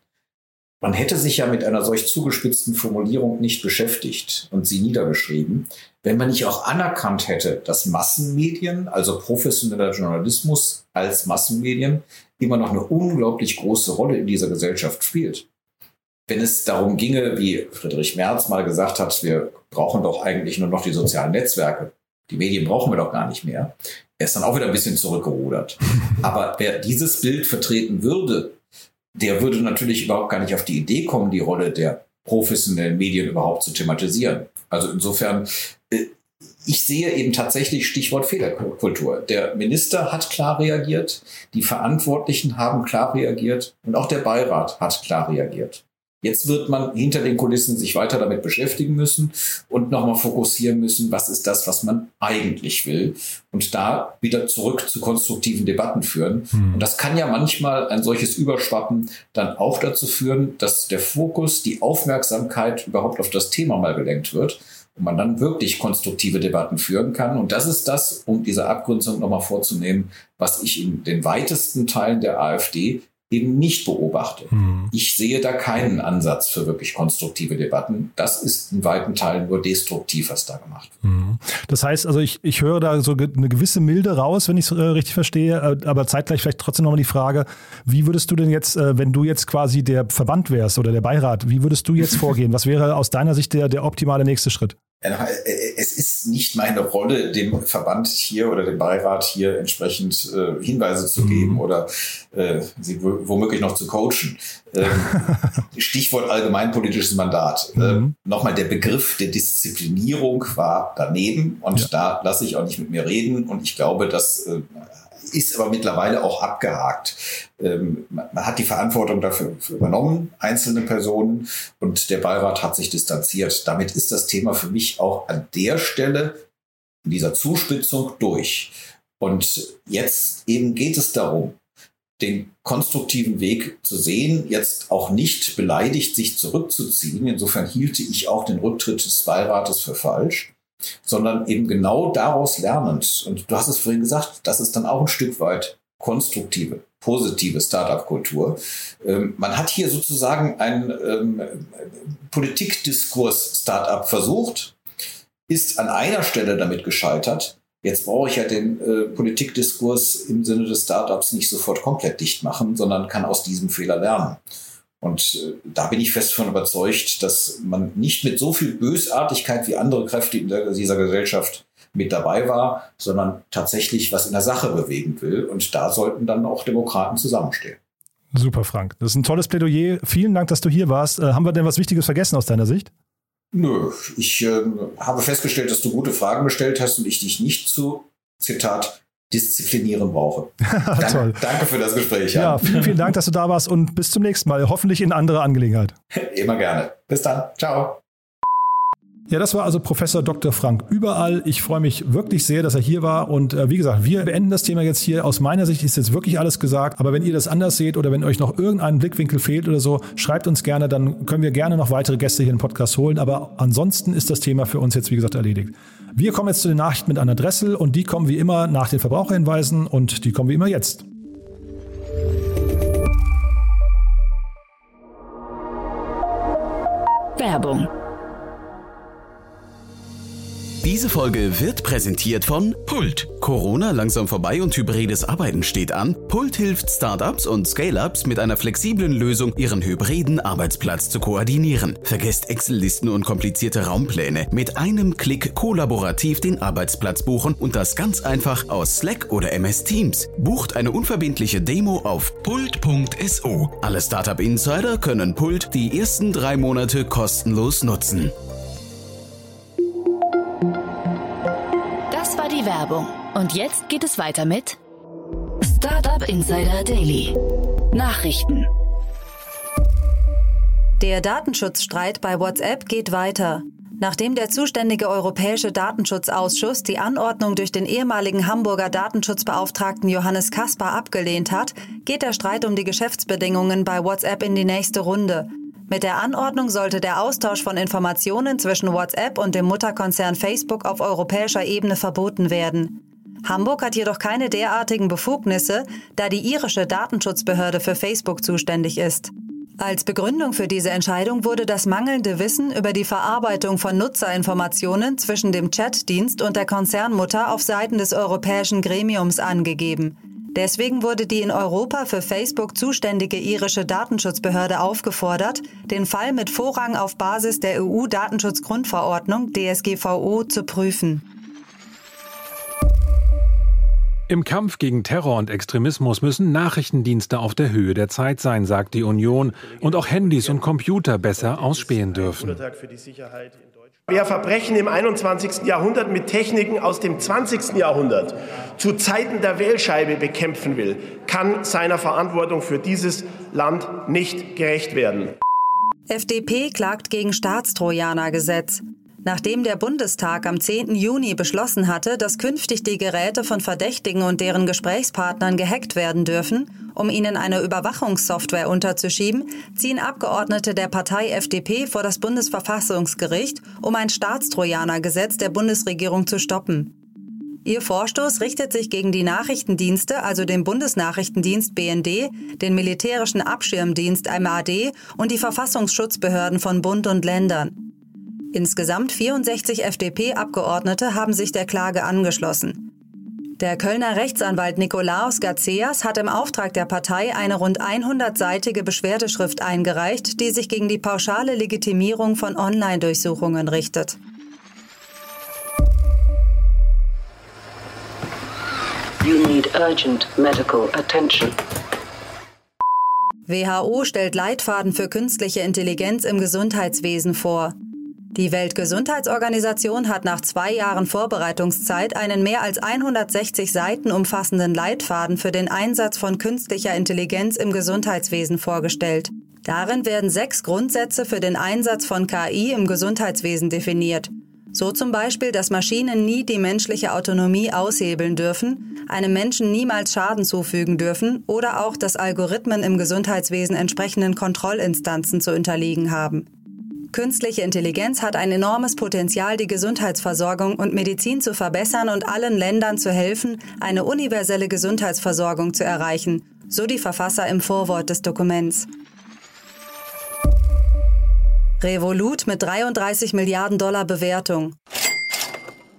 Man hätte sich ja mit einer solch zugespitzten Formulierung nicht beschäftigt und sie niedergeschrieben, wenn man nicht auch anerkannt hätte, dass Massenmedien, also professioneller Journalismus als Massenmedien, immer noch eine unglaublich große Rolle in dieser Gesellschaft spielt. Wenn es darum ginge, wie Friedrich Merz mal gesagt hat, wir brauchen doch eigentlich nur noch die sozialen Netzwerke, die Medien brauchen wir doch gar nicht mehr, er ist dann auch wieder ein bisschen zurückgerudert. Aber wer dieses Bild vertreten würde, der würde natürlich überhaupt gar nicht auf die Idee kommen, die Rolle der professionellen Medien überhaupt zu thematisieren. Also insofern, äh, ich sehe eben tatsächlich Stichwort Fehlerkultur. Der Minister hat klar reagiert, die Verantwortlichen haben klar reagiert und auch der Beirat hat klar reagiert. Jetzt wird man hinter den Kulissen sich weiter damit beschäftigen müssen und nochmal fokussieren müssen, was ist das, was man eigentlich will. Und da wieder zurück zu konstruktiven Debatten führen. Hm. Und das kann ja manchmal ein solches Überschwappen dann auch dazu führen, dass der Fokus, die Aufmerksamkeit überhaupt auf das Thema mal gelenkt wird und man dann wirklich konstruktive Debatten führen kann. Und das ist das, um diese Abgrenzung nochmal vorzunehmen, was ich in den weitesten Teilen der AfD eben nicht beobachte. Mhm. Ich sehe da keinen Ansatz für wirklich konstruktive Debatten. Das ist in weiten Teilen nur destruktiv, was da gemacht wird. Mhm. Das heißt, also ich, ich höre da so eine gewisse Milde raus, wenn ich es äh, richtig verstehe, äh, aber zeitgleich vielleicht trotzdem nochmal die Frage, wie würdest du denn jetzt, äh, wenn du jetzt quasi der Verband wärst oder der Beirat, wie würdest du jetzt vorgehen? Was wäre aus deiner Sicht der, der optimale nächste Schritt? Äh, es ist nicht meine Rolle, dem Verband hier oder dem Beirat hier entsprechend äh, Hinweise zu geben mhm. oder äh, sie womöglich noch zu coachen. Ähm, Stichwort allgemeinpolitisches Mandat. Mhm. Ähm, Nochmal, der Begriff der Disziplinierung war daneben und ja. da lasse ich auch nicht mit mir reden und ich glaube, dass äh, ist aber mittlerweile auch abgehakt. Ähm, man hat die Verantwortung dafür übernommen, einzelne Personen, und der Beirat hat sich distanziert. Damit ist das Thema für mich auch an der Stelle in dieser Zuspitzung durch. Und jetzt eben geht es darum, den konstruktiven Weg zu sehen, jetzt auch nicht beleidigt sich zurückzuziehen. Insofern hielte ich auch den Rücktritt des Beirates für falsch sondern eben genau daraus lernend. Und du hast es vorhin gesagt, das ist dann auch ein Stück weit konstruktive, positive Startup-Kultur. Ähm, man hat hier sozusagen ein ähm, Politikdiskurs-Startup versucht, ist an einer Stelle damit gescheitert. Jetzt brauche ich ja den äh, Politikdiskurs im Sinne des Startups nicht sofort komplett dicht machen, sondern kann aus diesem Fehler lernen. Und äh, da bin ich fest von überzeugt, dass man nicht mit so viel Bösartigkeit wie andere Kräfte in dieser Gesellschaft mit dabei war, sondern tatsächlich was in der Sache bewegen will. Und da sollten dann auch Demokraten zusammenstehen. Super, Frank. Das ist ein tolles Plädoyer. Vielen Dank, dass du hier warst. Äh, haben wir denn was Wichtiges vergessen aus deiner Sicht? Nö, ich äh, habe festgestellt, dass du gute Fragen gestellt hast und ich dich nicht zu, Zitat, disziplinieren brauche. Toll. Danke für das Gespräch. Ja. ja, vielen, vielen Dank, dass du da warst und bis zum nächsten Mal. Hoffentlich in anderer Angelegenheit. Immer gerne. Bis dann. Ciao. Ja, das war also Professor Dr. Frank Überall. Ich freue mich wirklich sehr, dass er hier war. Und äh, wie gesagt, wir beenden das Thema jetzt hier. Aus meiner Sicht ist jetzt wirklich alles gesagt. Aber wenn ihr das anders seht oder wenn euch noch irgendein Blickwinkel fehlt oder so, schreibt uns gerne. Dann können wir gerne noch weitere Gäste hier im Podcast holen. Aber ansonsten ist das Thema für uns jetzt, wie gesagt, erledigt. Wir kommen jetzt zu den Nachrichten mit Anna Dressel und die kommen wie immer nach den Verbraucherhinweisen und die kommen wie immer jetzt. Werbung diese Folge wird präsentiert von Pult. Corona langsam vorbei und hybrides Arbeiten steht an. Pult hilft Startups und Scale-ups mit einer flexiblen Lösung, ihren hybriden Arbeitsplatz zu koordinieren. Vergesst Excel-Listen und komplizierte Raumpläne. Mit einem Klick kollaborativ den Arbeitsplatz buchen und das ganz einfach aus Slack oder MS Teams. Bucht eine unverbindliche Demo auf pult.so. Alle Startup Insider können Pult die ersten drei Monate kostenlos nutzen. Werbung. Und jetzt geht es weiter mit Startup Insider Daily. Nachrichten. Der Datenschutzstreit bei WhatsApp geht weiter. Nachdem der zuständige Europäische Datenschutzausschuss die Anordnung durch den ehemaligen Hamburger Datenschutzbeauftragten Johannes Kaspar abgelehnt hat, geht der Streit um die Geschäftsbedingungen bei WhatsApp in die nächste Runde. Mit der Anordnung sollte der Austausch von Informationen zwischen WhatsApp und dem Mutterkonzern Facebook auf europäischer Ebene verboten werden. Hamburg hat jedoch keine derartigen Befugnisse, da die irische Datenschutzbehörde für Facebook zuständig ist. Als Begründung für diese Entscheidung wurde das mangelnde Wissen über die Verarbeitung von Nutzerinformationen zwischen dem Chatdienst und der Konzernmutter auf Seiten des europäischen Gremiums angegeben. Deswegen wurde die in Europa für Facebook zuständige irische Datenschutzbehörde aufgefordert, den Fall mit Vorrang auf Basis der EU-Datenschutzgrundverordnung DSGVO zu prüfen. Im Kampf gegen Terror und Extremismus müssen Nachrichtendienste auf der Höhe der Zeit sein, sagt die Union, und auch Handys und Computer besser ausspähen dürfen. Wer Verbrechen im 21. Jahrhundert mit Techniken aus dem 20. Jahrhundert zu Zeiten der Wählscheibe bekämpfen will, kann seiner Verantwortung für dieses Land nicht gerecht werden. FDP klagt gegen Staatstrojanergesetz. Nachdem der Bundestag am 10. Juni beschlossen hatte, dass künftig die Geräte von Verdächtigen und deren Gesprächspartnern gehackt werden dürfen, um ihnen eine Überwachungssoftware unterzuschieben, ziehen Abgeordnete der Partei FDP vor das Bundesverfassungsgericht, um ein Staatstrojanergesetz der Bundesregierung zu stoppen. Ihr Vorstoß richtet sich gegen die Nachrichtendienste, also den Bundesnachrichtendienst BND, den militärischen Abschirmdienst MAD und die Verfassungsschutzbehörden von Bund und Ländern. Insgesamt 64 FDP-Abgeordnete haben sich der Klage angeschlossen. Der Kölner Rechtsanwalt Nikolaos Garceas hat im Auftrag der Partei eine rund 100-seitige Beschwerdeschrift eingereicht, die sich gegen die pauschale Legitimierung von Online-Durchsuchungen richtet. You need urgent medical attention. WHO stellt Leitfaden für künstliche Intelligenz im Gesundheitswesen vor. Die Weltgesundheitsorganisation hat nach zwei Jahren Vorbereitungszeit einen mehr als 160 Seiten umfassenden Leitfaden für den Einsatz von künstlicher Intelligenz im Gesundheitswesen vorgestellt. Darin werden sechs Grundsätze für den Einsatz von KI im Gesundheitswesen definiert. So zum Beispiel, dass Maschinen nie die menschliche Autonomie aushebeln dürfen, einem Menschen niemals Schaden zufügen dürfen oder auch, dass Algorithmen im Gesundheitswesen entsprechenden Kontrollinstanzen zu unterliegen haben. Künstliche Intelligenz hat ein enormes Potenzial, die Gesundheitsversorgung und Medizin zu verbessern und allen Ländern zu helfen, eine universelle Gesundheitsversorgung zu erreichen, so die Verfasser im Vorwort des Dokuments. Revolut mit 33 Milliarden Dollar Bewertung.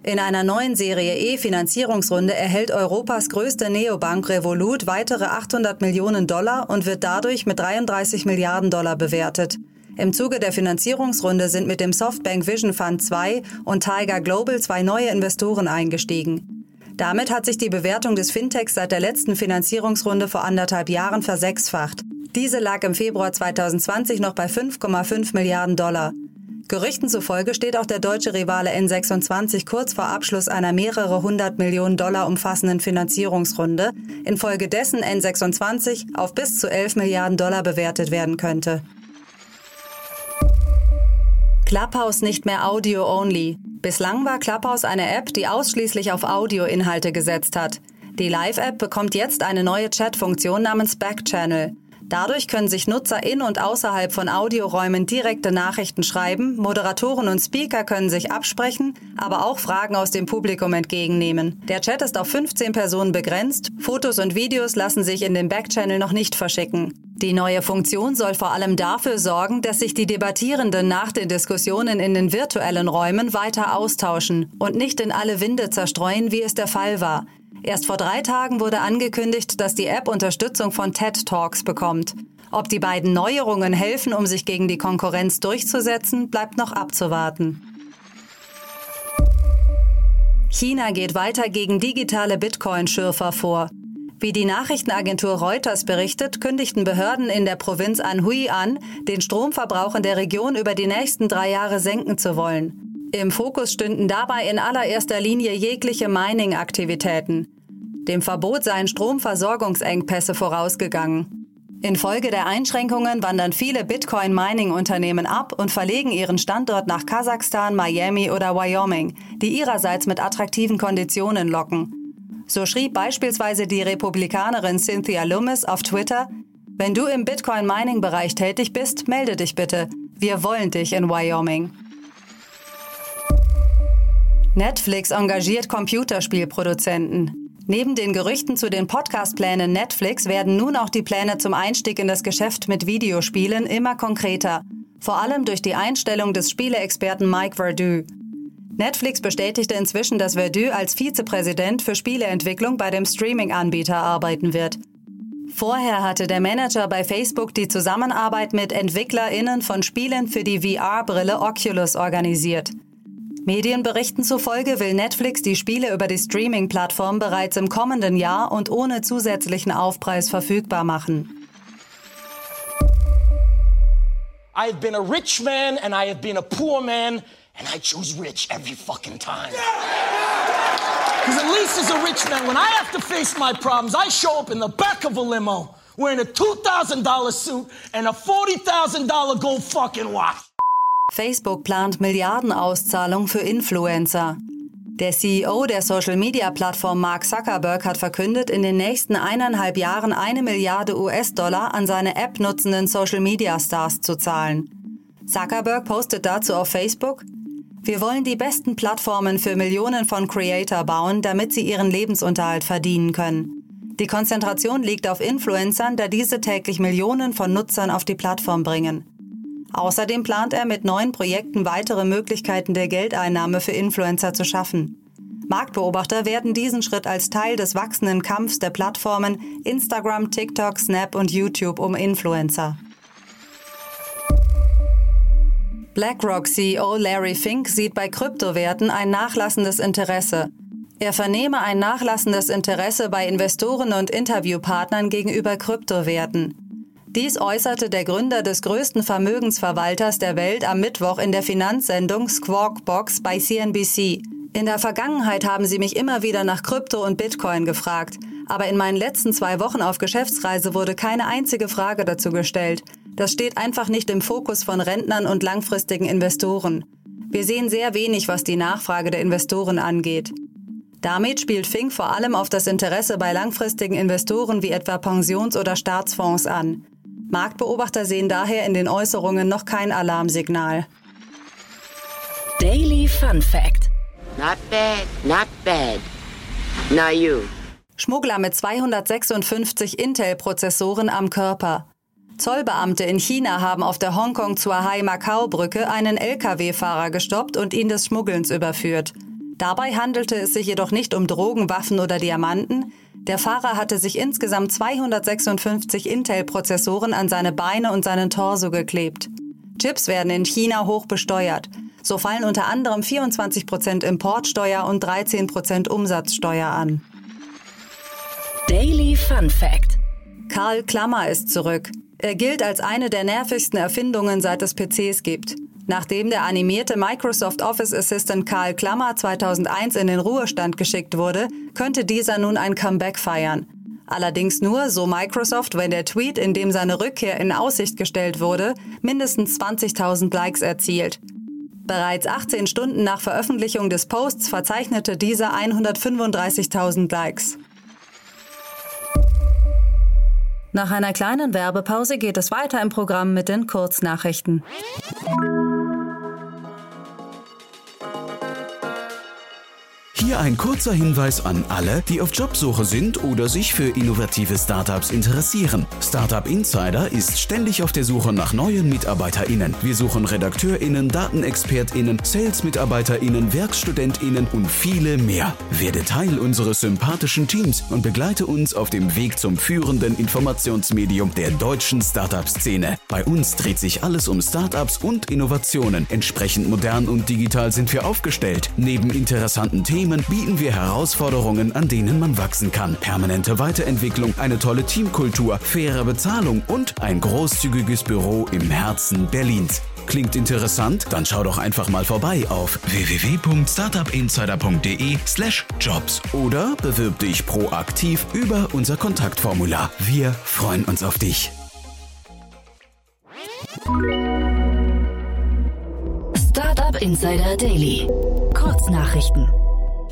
In einer neuen Serie E-Finanzierungsrunde erhält Europas größte Neobank Revolut weitere 800 Millionen Dollar und wird dadurch mit 33 Milliarden Dollar bewertet. Im Zuge der Finanzierungsrunde sind mit dem Softbank Vision Fund 2 und Tiger Global zwei neue Investoren eingestiegen. Damit hat sich die Bewertung des Fintechs seit der letzten Finanzierungsrunde vor anderthalb Jahren versechsfacht. Diese lag im Februar 2020 noch bei 5,5 Milliarden Dollar. Gerüchten zufolge steht auch der deutsche Rivale N26 kurz vor Abschluss einer mehrere hundert Millionen Dollar umfassenden Finanzierungsrunde, infolgedessen N26 auf bis zu 11 Milliarden Dollar bewertet werden könnte. Clubhouse nicht mehr Audio-only. Bislang war Clubhouse eine App, die ausschließlich auf Audioinhalte gesetzt hat. Die Live-App bekommt jetzt eine neue Chat-Funktion namens Backchannel. Dadurch können sich Nutzer in und außerhalb von Audioräumen direkte Nachrichten schreiben, Moderatoren und Speaker können sich absprechen, aber auch Fragen aus dem Publikum entgegennehmen. Der Chat ist auf 15 Personen begrenzt, Fotos und Videos lassen sich in dem Backchannel noch nicht verschicken. Die neue Funktion soll vor allem dafür sorgen, dass sich die Debattierenden nach den Diskussionen in den virtuellen Räumen weiter austauschen und nicht in alle Winde zerstreuen, wie es der Fall war. Erst vor drei Tagen wurde angekündigt, dass die App Unterstützung von TED Talks bekommt. Ob die beiden Neuerungen helfen, um sich gegen die Konkurrenz durchzusetzen, bleibt noch abzuwarten. China geht weiter gegen digitale Bitcoin-Schürfer vor. Wie die Nachrichtenagentur Reuters berichtet, kündigten Behörden in der Provinz Anhui an, den Stromverbrauch in der Region über die nächsten drei Jahre senken zu wollen. Im Fokus stünden dabei in allererster Linie jegliche Mining-Aktivitäten. Dem Verbot seien Stromversorgungsengpässe vorausgegangen. Infolge der Einschränkungen wandern viele Bitcoin-Mining-Unternehmen ab und verlegen ihren Standort nach Kasachstan, Miami oder Wyoming, die ihrerseits mit attraktiven Konditionen locken. So schrieb beispielsweise die Republikanerin Cynthia Loomis auf Twitter, wenn du im Bitcoin-Mining-Bereich tätig bist, melde dich bitte. Wir wollen dich in Wyoming. Netflix engagiert Computerspielproduzenten. Neben den Gerüchten zu den Podcast-Plänen Netflix werden nun auch die Pläne zum Einstieg in das Geschäft mit Videospielen immer konkreter. Vor allem durch die Einstellung des Spieleexperten Mike Verdu. Netflix bestätigte inzwischen, dass Verdu als Vizepräsident für Spieleentwicklung bei dem Streaming-Anbieter arbeiten wird. Vorher hatte der Manager bei Facebook die Zusammenarbeit mit EntwicklerInnen von Spielen für die VR-Brille Oculus organisiert. Medienberichten zufolge will Netflix die Spiele über die Streaming-Plattform bereits im kommenden Jahr und ohne zusätzlichen Aufpreis verfügbar machen. I have been a rich man and I have been a poor man and I choose rich every fucking time. Because at least as a rich man, when I have to face my problems, I show up in the back of a limo wearing a $2,000 suit and a $40,000 gold fucking watch. Facebook plant Milliardenauszahlung für Influencer. Der CEO der Social-Media-Plattform Mark Zuckerberg hat verkündet, in den nächsten eineinhalb Jahren eine Milliarde US-Dollar an seine App nutzenden Social-Media-Stars zu zahlen. Zuckerberg postet dazu auf Facebook, wir wollen die besten Plattformen für Millionen von Creator bauen, damit sie ihren Lebensunterhalt verdienen können. Die Konzentration liegt auf Influencern, da diese täglich Millionen von Nutzern auf die Plattform bringen. Außerdem plant er mit neuen Projekten weitere Möglichkeiten der Geldeinnahme für Influencer zu schaffen. Marktbeobachter werden diesen Schritt als Teil des wachsenden Kampfs der Plattformen Instagram, TikTok, Snap und YouTube um Influencer. BlackRock CEO Larry Fink sieht bei Kryptowerten ein nachlassendes Interesse. Er vernehme ein nachlassendes Interesse bei Investoren und Interviewpartnern gegenüber Kryptowerten. Dies äußerte der Gründer des größten Vermögensverwalters der Welt am Mittwoch in der Finanzsendung Squawk Box bei CNBC. In der Vergangenheit haben sie mich immer wieder nach Krypto und Bitcoin gefragt, aber in meinen letzten zwei Wochen auf Geschäftsreise wurde keine einzige Frage dazu gestellt. Das steht einfach nicht im Fokus von Rentnern und langfristigen Investoren. Wir sehen sehr wenig, was die Nachfrage der Investoren angeht. Damit spielt Fink vor allem auf das Interesse bei langfristigen Investoren wie etwa Pensions- oder Staatsfonds an. Marktbeobachter sehen daher in den Äußerungen noch kein Alarmsignal. Daily Fun Fact. Not bad, not bad. Now you. Schmuggler mit 256 Intel-Prozessoren am Körper. Zollbeamte in China haben auf der Hongkong-Zhuhai-Macau-Brücke einen Lkw-Fahrer gestoppt und ihn des Schmuggelns überführt. Dabei handelte es sich jedoch nicht um Drogen, Waffen oder Diamanten, der Fahrer hatte sich insgesamt 256 Intel-Prozessoren an seine Beine und seinen Torso geklebt. Chips werden in China hoch besteuert. So fallen unter anderem 24 Prozent Importsteuer und 13 Prozent Umsatzsteuer an. Daily Fun Fact. Karl Klammer ist zurück. Er gilt als eine der nervigsten Erfindungen, seit es PCs gibt. Nachdem der animierte Microsoft Office Assistant Karl Klammer 2001 in den Ruhestand geschickt wurde, könnte dieser nun ein Comeback feiern. Allerdings nur, so Microsoft, wenn der Tweet, in dem seine Rückkehr in Aussicht gestellt wurde, mindestens 20.000 Likes erzielt. Bereits 18 Stunden nach Veröffentlichung des Posts verzeichnete dieser 135.000 Likes. Nach einer kleinen Werbepause geht es weiter im Programm mit den Kurznachrichten. Hier ein kurzer Hinweis an alle, die auf Jobsuche sind oder sich für innovative Startups interessieren. Startup Insider ist ständig auf der Suche nach neuen MitarbeiterInnen. Wir suchen RedakteurInnen, DatenexpertInnen, Sales-MitarbeiterInnen, WerkstudentInnen und viele mehr. Werde Teil unseres sympathischen Teams und begleite uns auf dem Weg zum führenden Informationsmedium der deutschen Startup-Szene. Bei uns dreht sich alles um Startups und Innovationen. Entsprechend modern und digital sind wir aufgestellt. Neben interessanten Themen bieten wir Herausforderungen, an denen man wachsen kann. Permanente Weiterentwicklung, eine tolle Teamkultur, faire Bezahlung und ein großzügiges Büro im Herzen Berlins. Klingt interessant? Dann schau doch einfach mal vorbei auf www.startupinsider.de/jobs oder bewirb dich proaktiv über unser Kontaktformular. Wir freuen uns auf dich. Startup Insider Daily. Kurznachrichten.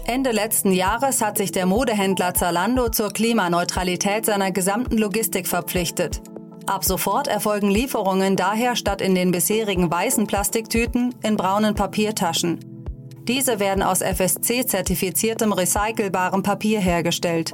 Ende letzten Jahres hat sich der Modehändler Zalando zur Klimaneutralität seiner gesamten Logistik verpflichtet. Ab sofort erfolgen Lieferungen daher statt in den bisherigen weißen Plastiktüten in braunen Papiertaschen. Diese werden aus FSC-zertifiziertem recycelbarem Papier hergestellt.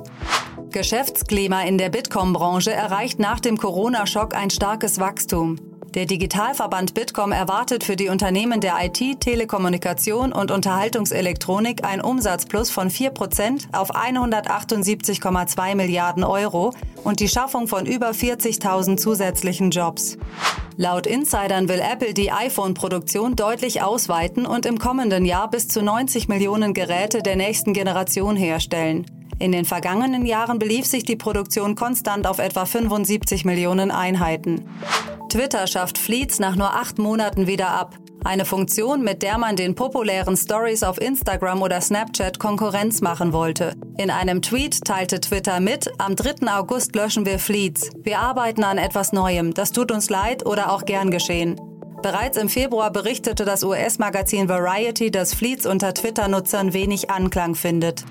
Geschäftsklima in der Bitkom-Branche erreicht nach dem Corona-Schock ein starkes Wachstum. Der Digitalverband Bitkom erwartet für die Unternehmen der IT, Telekommunikation und Unterhaltungselektronik ein Umsatzplus von 4% auf 178,2 Milliarden Euro und die Schaffung von über 40.000 zusätzlichen Jobs. Laut Insidern will Apple die iPhone-Produktion deutlich ausweiten und im kommenden Jahr bis zu 90 Millionen Geräte der nächsten Generation herstellen. In den vergangenen Jahren belief sich die Produktion konstant auf etwa 75 Millionen Einheiten. Twitter schafft Fleets nach nur acht Monaten wieder ab. Eine Funktion, mit der man den populären Stories auf Instagram oder Snapchat Konkurrenz machen wollte. In einem Tweet teilte Twitter mit, am 3. August löschen wir Fleets. Wir arbeiten an etwas Neuem. Das tut uns leid oder auch gern geschehen. Bereits im Februar berichtete das US-Magazin Variety, dass Fleets unter Twitter-Nutzern wenig Anklang findet.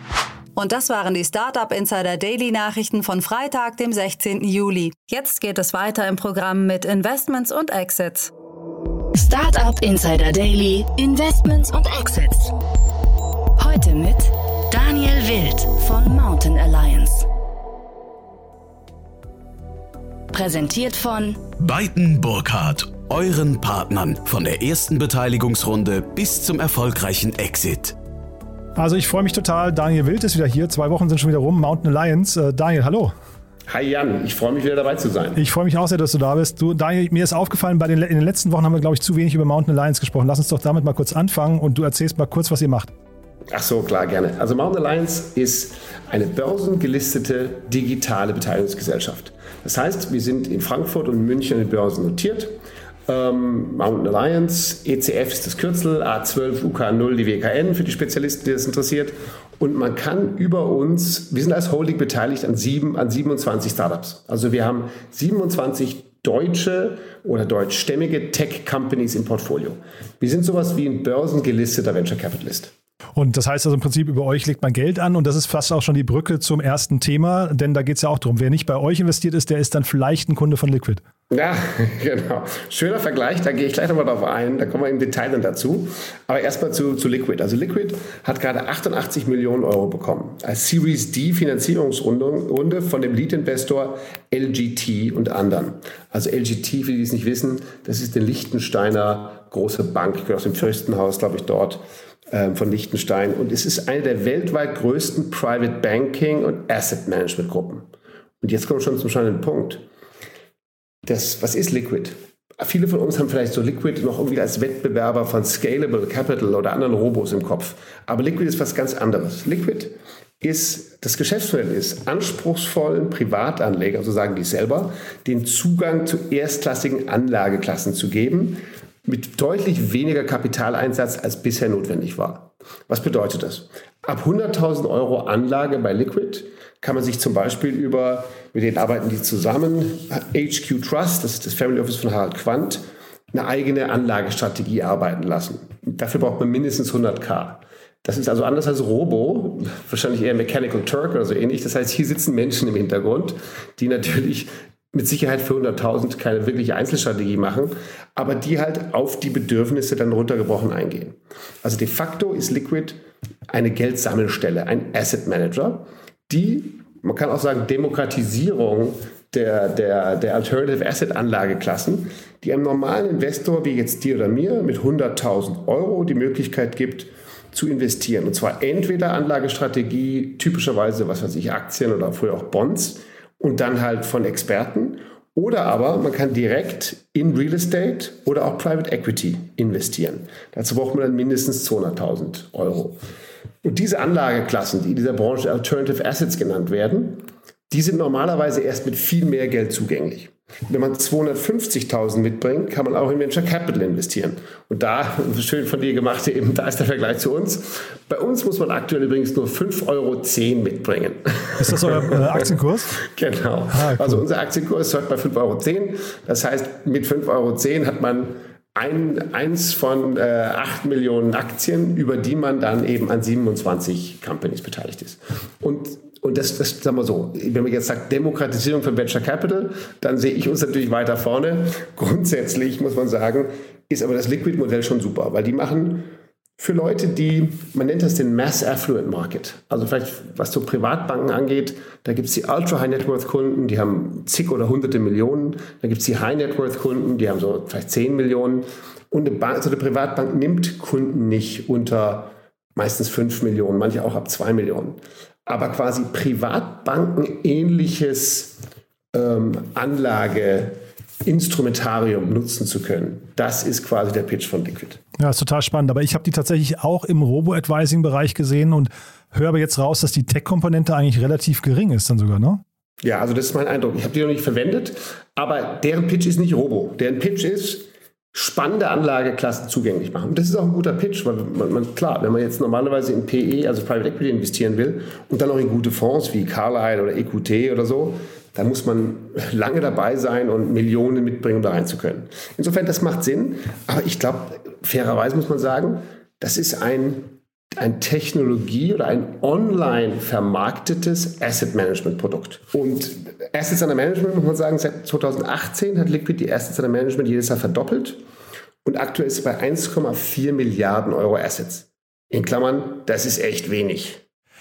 Und das waren die Startup Insider Daily Nachrichten von Freitag, dem 16. Juli. Jetzt geht es weiter im Programm mit Investments und Exits. Startup Insider Daily, Investments und Exits. Heute mit Daniel Wild von Mountain Alliance. Präsentiert von Beiten Burkhardt, euren Partnern von der ersten Beteiligungsrunde bis zum erfolgreichen Exit. Also ich freue mich total. Daniel Wild ist wieder hier. Zwei Wochen sind schon wieder rum. Mountain Alliance. Äh, Daniel, hallo. Hi Jan, ich freue mich wieder dabei zu sein. Ich freue mich auch sehr, dass du da bist. Du, Daniel, mir ist aufgefallen, bei den, in den letzten Wochen haben wir, glaube ich, zu wenig über Mountain Alliance gesprochen. Lass uns doch damit mal kurz anfangen und du erzählst mal kurz, was ihr macht. Ach so, klar, gerne. Also Mountain Alliance ist eine börsengelistete digitale Beteiligungsgesellschaft. Das heißt, wir sind in Frankfurt und München in Börsen notiert ähm, Mountain Alliance, ECF ist das Kürzel, A12 UK0 die WKN für die Spezialisten, die das interessiert. Und man kann über uns, wir sind als Holding beteiligt an, sieben, an 27 Startups. Also wir haben 27 deutsche oder deutschstämmige Tech-Companies im Portfolio. Wir sind sowas wie ein börsengelisteter Venture Capitalist. Und das heißt also im Prinzip, über euch legt man Geld an und das ist fast auch schon die Brücke zum ersten Thema, denn da geht es ja auch darum, wer nicht bei euch investiert ist, der ist dann vielleicht ein Kunde von Liquid. Ja, genau. Schöner Vergleich, da gehe ich gleich nochmal drauf ein, da kommen wir im Detail dann dazu. Aber erstmal zu, zu Liquid. Also Liquid hat gerade 88 Millionen Euro bekommen als Series D Finanzierungsrunde von dem Lead-Investor LGT und anderen. Also LGT, für die es nicht wissen, das ist eine Liechtensteiner große Bank, ich aus dem Fürstenhaus, glaube ich, dort ähm, von Liechtenstein. Und es ist eine der weltweit größten Private Banking und Asset Management Gruppen. Und jetzt kommen wir schon zum spannenden Punkt das, was ist Liquid? Viele von uns haben vielleicht so Liquid noch irgendwie als Wettbewerber von Scalable Capital oder anderen Robos im Kopf. Aber Liquid ist was ganz anderes. Liquid ist, das Geschäftsmodell ist, anspruchsvollen Privatanlegern, so sagen die selber, den Zugang zu erstklassigen Anlageklassen zu geben, mit deutlich weniger Kapitaleinsatz als bisher notwendig war. Was bedeutet das? Ab 100.000 Euro Anlage bei Liquid kann man sich zum Beispiel über, mit denen arbeiten die zusammen, HQ Trust, das ist das Family Office von Harald Quandt, eine eigene Anlagestrategie arbeiten lassen. Dafür braucht man mindestens 100k. Das ist also anders als Robo, wahrscheinlich eher Mechanical Turk oder so ähnlich. Das heißt, hier sitzen Menschen im Hintergrund, die natürlich mit Sicherheit für 100.000 keine wirkliche Einzelstrategie machen, aber die halt auf die Bedürfnisse dann runtergebrochen eingehen. Also de facto ist Liquid eine Geldsammelstelle, ein Asset Manager, die, man kann auch sagen, Demokratisierung der, der, der Alternative Asset Anlageklassen, die einem normalen Investor wie jetzt dir oder mir mit 100.000 Euro die Möglichkeit gibt, zu investieren. Und zwar entweder Anlagestrategie, typischerweise, was weiß ich, Aktien oder früher auch Bonds, und dann halt von Experten. Oder aber man kann direkt in Real Estate oder auch Private Equity investieren. Dazu braucht man dann mindestens 200.000 Euro. Und diese Anlageklassen, die in dieser Branche Alternative Assets genannt werden, die sind normalerweise erst mit viel mehr Geld zugänglich. Wenn man 250.000 mitbringt, kann man auch in Venture Capital investieren. Und da, schön von dir gemacht, eben, da ist der Vergleich zu uns. Bei uns muss man aktuell übrigens nur 5,10 Euro mitbringen. Ist das euer äh, Aktienkurs? genau. Ah, cool. Also unser Aktienkurs ist heute bei 5,10 Euro. Das heißt, mit 5,10 Euro hat man ein, eins von äh, 8 Millionen Aktien, über die man dann eben an 27 Companies beteiligt ist. Und und das, das sagen wir so, wenn man jetzt sagt Demokratisierung von Venture Capital, dann sehe ich uns natürlich weiter vorne. Grundsätzlich muss man sagen, ist aber das Liquid-Modell schon super, weil die machen für Leute, die, man nennt das den Mass Affluent Market. Also vielleicht, was so Privatbanken angeht, da gibt es die Ultra High Net Worth Kunden, die haben zig oder hunderte Millionen. Da gibt es die High Net Worth Kunden, die haben so vielleicht zehn Millionen. Und eine, Bank, so eine Privatbank nimmt Kunden nicht unter meistens fünf Millionen, manche auch ab zwei Millionen aber quasi Privatbanken ähnliches ähm, Anlageinstrumentarium nutzen zu können. Das ist quasi der Pitch von Liquid. Ja, ist total spannend. Aber ich habe die tatsächlich auch im Robo-Advising-Bereich gesehen und höre aber jetzt raus, dass die Tech-Komponente eigentlich relativ gering ist dann sogar, ne? Ja, also das ist mein Eindruck. Ich habe die noch nicht verwendet, aber deren Pitch ist nicht Robo. Deren Pitch ist, spannende Anlageklassen zugänglich machen. Und das ist auch ein guter Pitch, weil man, man, klar, wenn man jetzt normalerweise in PE, also Private Equity investieren will und dann auch in gute Fonds wie Carlyle oder EQT oder so, dann muss man lange dabei sein und Millionen mitbringen, um da rein zu können. Insofern, das macht Sinn. Aber ich glaube, fairerweise muss man sagen, das ist ein ein Technologie oder ein online vermarktetes Asset Management Produkt. Und Assets under Management, muss man sagen, seit 2018 hat Liquid die Assets under Management jedes Jahr verdoppelt und aktuell ist es bei 1,4 Milliarden Euro Assets. In Klammern, das ist echt wenig.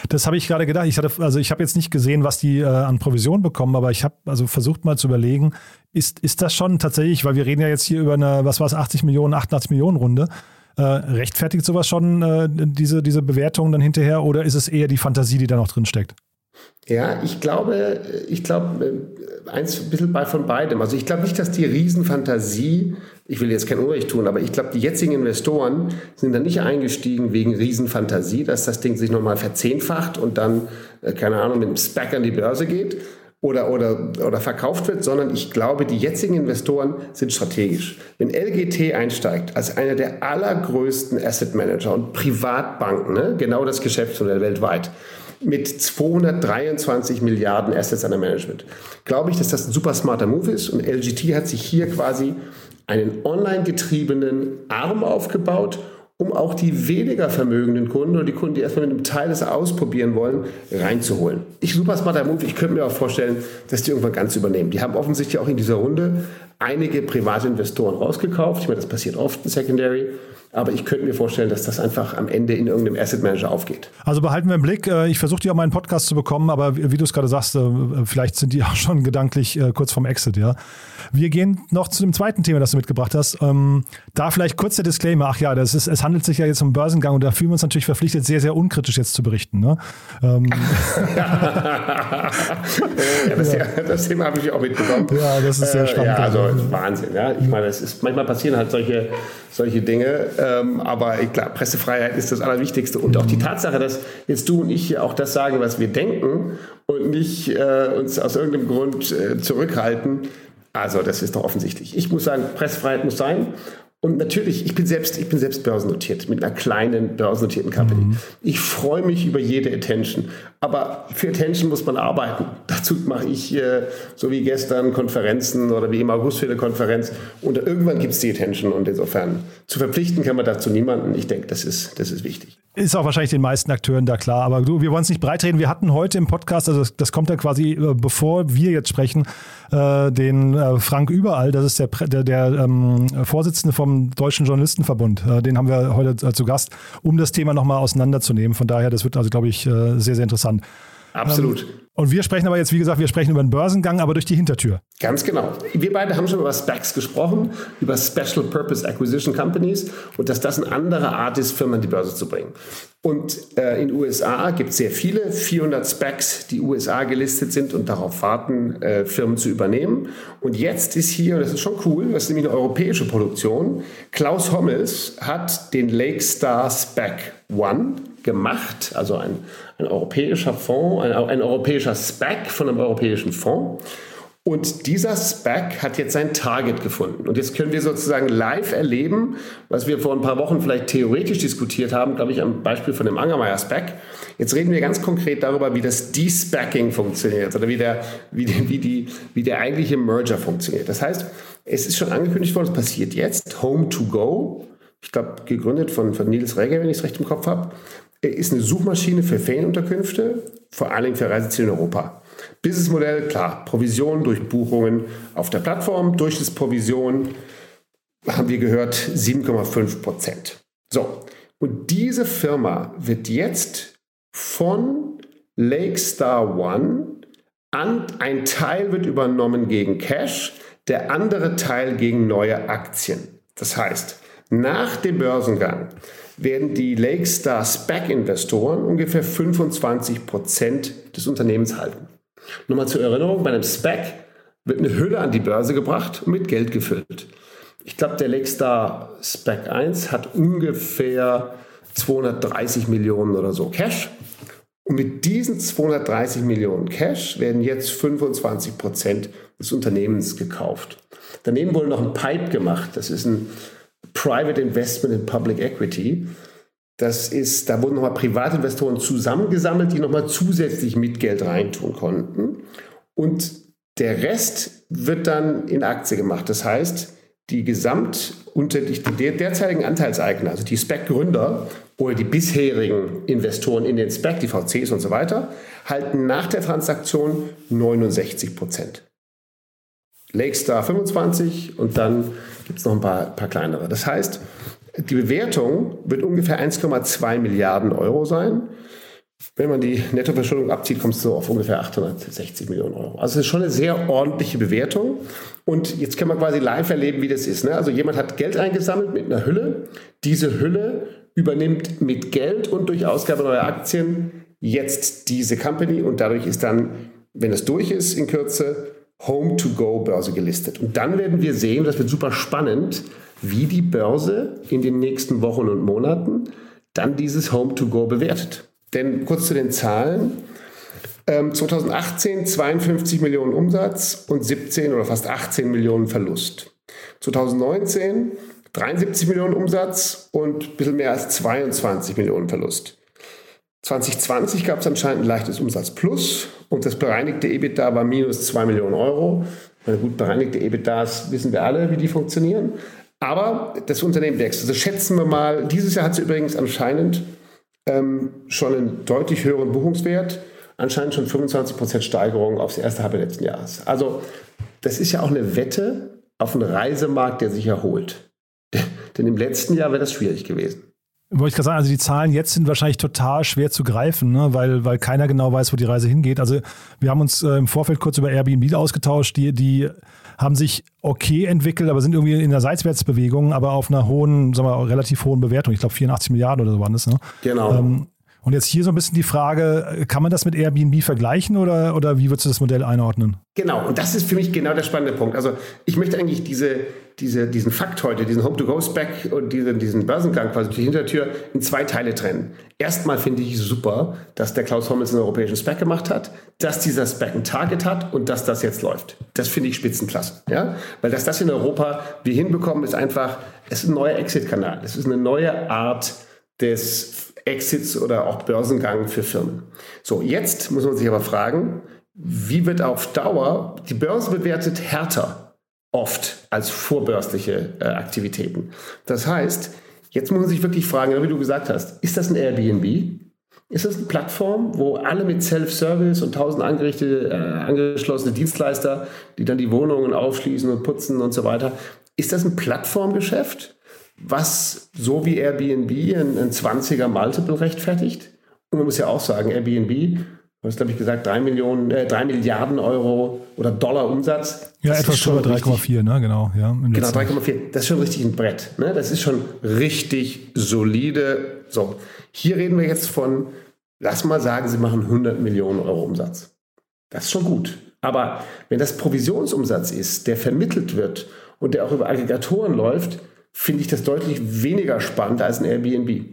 Das habe ich gerade gedacht. Ich hatte, also ich habe jetzt nicht gesehen, was die äh, an Provision bekommen, aber ich habe also versucht mal zu überlegen, ist, ist das schon tatsächlich, weil wir reden ja jetzt hier über eine, was war es, 80 Millionen, 88 Millionen Runde. Äh, rechtfertigt sowas schon äh, diese, diese Bewertung dann hinterher oder ist es eher die Fantasie, die da noch drin steckt? Ja, ich glaube, ich glaube, äh, eins ein bisschen bei von beidem. Also ich glaube nicht, dass die Riesenfantasie, ich will jetzt kein Unrecht tun, aber ich glaube, die jetzigen Investoren sind da nicht eingestiegen wegen Riesenfantasie, dass das Ding sich nochmal verzehnfacht und dann, äh, keine Ahnung, mit einem Spec an die Börse geht, oder, oder, oder verkauft wird, sondern ich glaube, die jetzigen Investoren sind strategisch. Wenn LGT einsteigt als einer der allergrößten Asset Manager und Privatbanken, ne, genau das Geschäftsmodell weltweit, mit 223 Milliarden Assets under Management, glaube ich, dass das ein super smarter Move ist und LGT hat sich hier quasi einen online getriebenen Arm aufgebaut um auch die weniger vermögenden Kunden oder die Kunden, die erstmal mit einem Teil des ausprobieren wollen, reinzuholen. Ich super smarter Move. Ich könnte mir auch vorstellen, dass die irgendwann ganz übernehmen. Die haben offensichtlich auch in dieser Runde einige private Investoren rausgekauft. Ich meine, das passiert oft in Secondary. Aber ich könnte mir vorstellen, dass das einfach am Ende in irgendeinem Asset Manager aufgeht. Also behalten wir im Blick. Äh, ich versuche die auch mal einen Podcast zu bekommen, aber wie du es gerade sagst, äh, vielleicht sind die auch schon gedanklich äh, kurz vorm Exit, ja. Wir gehen noch zu dem zweiten Thema, das du mitgebracht hast. Ähm, da vielleicht kurz der Disclaimer. Ach ja, das ist, es handelt sich ja jetzt um Börsengang und da fühlen wir uns natürlich verpflichtet, sehr, sehr unkritisch jetzt zu berichten. Ne? Ähm. ja, das, ja. das, Thema habe ich auch mitbekommen. Ja, das ist sehr spannend. Ja, also Wahnsinn. Ja? Ich meine, es ist, manchmal passieren halt solche, solche Dinge, ähm, aber klar, Pressefreiheit ist das Allerwichtigste. Und auch die Tatsache, dass jetzt du und ich hier auch das sagen, was wir denken und nicht äh, uns aus irgendeinem Grund äh, zurückhalten, also das ist doch offensichtlich. Ich muss sagen, Pressefreiheit muss sein. Und natürlich, ich bin selbst, ich bin selbst börsennotiert mit einer kleinen börsennotierten Company. Mhm. Ich freue mich über jede Attention. Aber für Attention muss man arbeiten. Dazu mache ich, äh, so wie gestern, Konferenzen oder wie im August für eine Konferenz. Und irgendwann gibt es die Attention. Und insofern zu verpflichten kann man dazu niemanden. Ich denke, das ist, das ist wichtig. Ist auch wahrscheinlich den meisten Akteuren da klar. Aber du, wir wollen es nicht breitreden. Wir hatten heute im Podcast, also das, das kommt ja quasi, äh, bevor wir jetzt sprechen, äh, den äh, Frank Überall, das ist der, der, der ähm, Vorsitzende vom Deutschen Journalistenverbund. Äh, den haben wir heute zu Gast, um das Thema nochmal auseinanderzunehmen. Von daher, das wird also, glaube ich, sehr, sehr interessant. Absolut. Ähm, und wir sprechen aber jetzt, wie gesagt, wir sprechen über den Börsengang, aber durch die Hintertür. Ganz genau. Wir beide haben schon über SPACs gesprochen, über Special Purpose Acquisition Companies und dass das eine andere Art ist, Firmen an die Börse zu bringen. Und äh, in den USA gibt es sehr viele, 400 SPACs, die USA gelistet sind und darauf warten, äh, Firmen zu übernehmen. Und jetzt ist hier, und das ist schon cool, das ist nämlich eine europäische Produktion, Klaus Hommels hat den Lakestar SPAC One gemacht, also ein, ein europäischer Fonds, ein, ein europäischer SPAC von einem europäischen Fonds. Und dieser SPAC hat jetzt sein Target gefunden. Und jetzt können wir sozusagen live erleben, was wir vor ein paar Wochen vielleicht theoretisch diskutiert haben, glaube ich, am Beispiel von dem Angermeier SPAC. Jetzt reden wir ganz konkret darüber, wie das De-Spacking funktioniert oder wie der, wie, die, wie, die, wie der eigentliche Merger funktioniert. Das heißt, es ist schon angekündigt worden, es passiert jetzt. Home to Go, ich glaube, gegründet von, von Nils Reger, wenn ich es recht im Kopf habe, ist eine Suchmaschine für Ferienunterkünfte, vor allem für Reiseziele in Europa. Businessmodell, klar, Provision durch Buchungen auf der Plattform, durch das Provision haben wir gehört 7,5 Prozent. So, und diese Firma wird jetzt von Lakestar One an, ein Teil wird übernommen gegen Cash, der andere Teil gegen neue Aktien. Das heißt, nach dem Börsengang werden die Lakestar SPAC-Investoren ungefähr 25 Prozent des Unternehmens halten. Nur mal zur Erinnerung, bei einem SPAC wird eine Hülle an die Börse gebracht und mit Geld gefüllt. Ich glaube, der Lakestar SPAC 1 hat ungefähr 230 Millionen oder so Cash. Und mit diesen 230 Millionen Cash werden jetzt 25 Prozent des Unternehmens gekauft. Daneben wurde noch ein Pipe gemacht. Das ist ein Private Investment in Public Equity. Das ist, da wurden nochmal Privatinvestoren zusammengesammelt, die nochmal zusätzlich mit Geld reintun konnten. Und der Rest wird dann in Aktie gemacht. Das heißt, die Gesamt unter die derzeitigen Anteilseigner, also die SPAC-Gründer oder die bisherigen Investoren in den SPAC, die VCs und so weiter, halten nach der Transaktion 69 Prozent. Lakestar 25 und dann gibt es noch ein paar, paar kleinere. Das heißt, die Bewertung wird ungefähr 1,2 Milliarden Euro sein. Wenn man die Nettoverschuldung abzieht, es so auf ungefähr 860 Millionen Euro. Also es ist schon eine sehr ordentliche Bewertung. Und jetzt können wir quasi live erleben, wie das ist. Ne? Also jemand hat Geld eingesammelt mit einer Hülle. Diese Hülle übernimmt mit Geld und durch Ausgabe neuer Aktien jetzt diese Company. Und dadurch ist dann, wenn es durch ist in Kürze, Home-to-Go-Börse gelistet. Und dann werden wir sehen, das wird super spannend, wie die Börse in den nächsten Wochen und Monaten dann dieses Home-to-Go bewertet. Denn kurz zu den Zahlen. 2018 ähm, 52 Millionen Umsatz und 17 oder fast 18 Millionen Verlust. 2019 73 Millionen Umsatz und ein bisschen mehr als 22 Millionen Verlust. 2020 gab es anscheinend ein leichtes Umsatzplus und das bereinigte EBITDA war minus 2 Millionen Euro. Meine gut bereinigte EBITDAs wissen wir alle, wie die funktionieren. Aber das Unternehmen wächst. Also schätzen wir mal, dieses Jahr hat sie übrigens anscheinend ähm, schon einen deutlich höheren Buchungswert, anscheinend schon 25% Steigerung aufs erste halbe letzten Jahres. Also das ist ja auch eine Wette auf einen Reisemarkt, der sich erholt. Denn im letzten Jahr wäre das schwierig gewesen. Wollte ich gerade sagen, also die Zahlen jetzt sind wahrscheinlich total schwer zu greifen, ne? weil, weil keiner genau weiß, wo die Reise hingeht. Also wir haben uns äh, im Vorfeld kurz über Airbnb ausgetauscht. Die, die haben sich okay entwickelt, aber sind irgendwie in der Seitwärtsbewegung, aber auf einer hohen, sagen wir, relativ hohen Bewertung. Ich glaube 84 Milliarden oder so waren das. Ne? Genau. Ähm, Und jetzt hier so ein bisschen die Frage, kann man das mit Airbnb vergleichen oder, oder wie würdest du das Modell einordnen? Genau, und das ist für mich genau der spannende Punkt. Also ich möchte eigentlich diese, diese, diesen Fakt heute, diesen Home-to-Go-Spec und diesen, diesen Börsengang quasi durch die Hintertür in zwei Teile trennen. Erstmal finde ich super, dass der Klaus Hommels einen europäischen Spec gemacht hat, dass dieser Spec ein Target hat und dass das jetzt läuft. Das finde ich spitzenklasse. Ja? Weil dass das in Europa wir hinbekommen, ist einfach, es ist ein neuer Exit-Kanal. Es ist eine neue Art des Exits oder auch Börsengang für Firmen. So, jetzt muss man sich aber fragen, wie wird auf Dauer die Börse bewertet härter oft als vorbörsliche äh, Aktivitäten. Das heißt, jetzt muss man sich wirklich fragen, wie du gesagt hast, ist das ein Airbnb? Ist das eine Plattform, wo alle mit Self-Service und tausend äh, angeschlossene Dienstleister, die dann die Wohnungen aufschließen und putzen und so weiter, ist das ein Plattformgeschäft? Was so wie Airbnb ein, ein 20er Multiple rechtfertigt. Und man muss ja auch sagen, Airbnb, du hast, glaube ich, gesagt, 3, Millionen, äh, 3 Milliarden Euro oder Dollar Umsatz. Ja, etwas schon 3,4, ne? Genau, ja. Genau, 3,4. Das ist schon richtig ein Brett. Ne? Das ist schon richtig solide. So, hier reden wir jetzt von, lass mal sagen, sie machen 100 Millionen Euro Umsatz. Das ist schon gut. Aber wenn das Provisionsumsatz ist, der vermittelt wird und der auch über Aggregatoren läuft, finde ich das deutlich weniger spannend als ein Airbnb.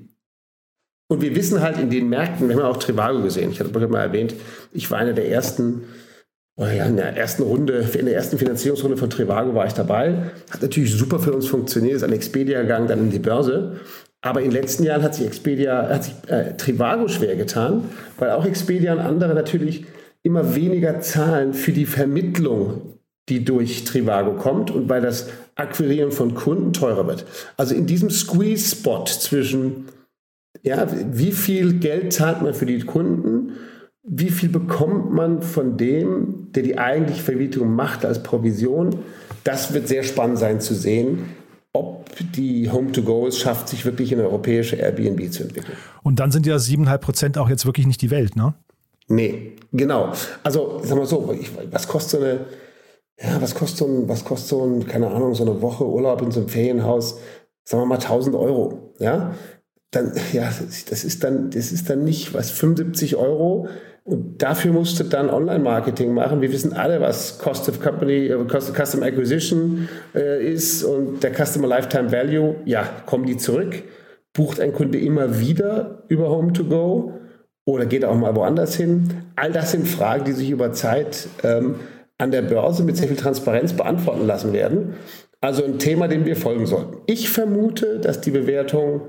Und wir wissen halt in den Märkten, wir haben auch Trivago gesehen, ich hatte gerade mal erwähnt, ich war einer der ersten, oh ja, in der ersten Runde, in der ersten Finanzierungsrunde von Trivago war ich dabei. Hat natürlich super für uns funktioniert, ist an Expedia gegangen, dann in die Börse. Aber in den letzten Jahren hat sich Expedia, hat sich äh, Trivago schwer getan, weil auch Expedia und andere natürlich immer weniger zahlen für die Vermittlung die durch Trivago kommt und weil das Akquirieren von Kunden teurer wird. Also in diesem Squeeze-Spot zwischen, ja, wie viel Geld zahlt man für die Kunden, wie viel bekommt man von dem, der die eigentliche Vermietung macht als Provision, das wird sehr spannend sein zu sehen, ob die Home-to-Go es schafft, sich wirklich in eine europäische Airbnb zu entwickeln. Und dann sind ja 7,5 Prozent auch jetzt wirklich nicht die Welt, ne? Nee, genau. Also, sagen wir so, was kostet so eine ja, was kostet so ein, was kostet so ein, keine Ahnung, so eine Woche Urlaub in so einem Ferienhaus, sagen wir mal 1000 Euro, ja? Dann, ja, das ist dann, das ist dann nicht was, 75 Euro und dafür musst du dann Online-Marketing machen. Wir wissen alle, was Cost of Company, äh, Cost of Custom Acquisition äh, ist und der Customer Lifetime Value. Ja, kommen die zurück? Bucht ein Kunde immer wieder über Home to Go oder geht auch mal woanders hin? All das sind Fragen, die sich über Zeit ähm, an der Börse mit sehr viel Transparenz beantworten lassen werden. Also ein Thema, dem wir folgen sollten. Ich vermute, dass die Bewertung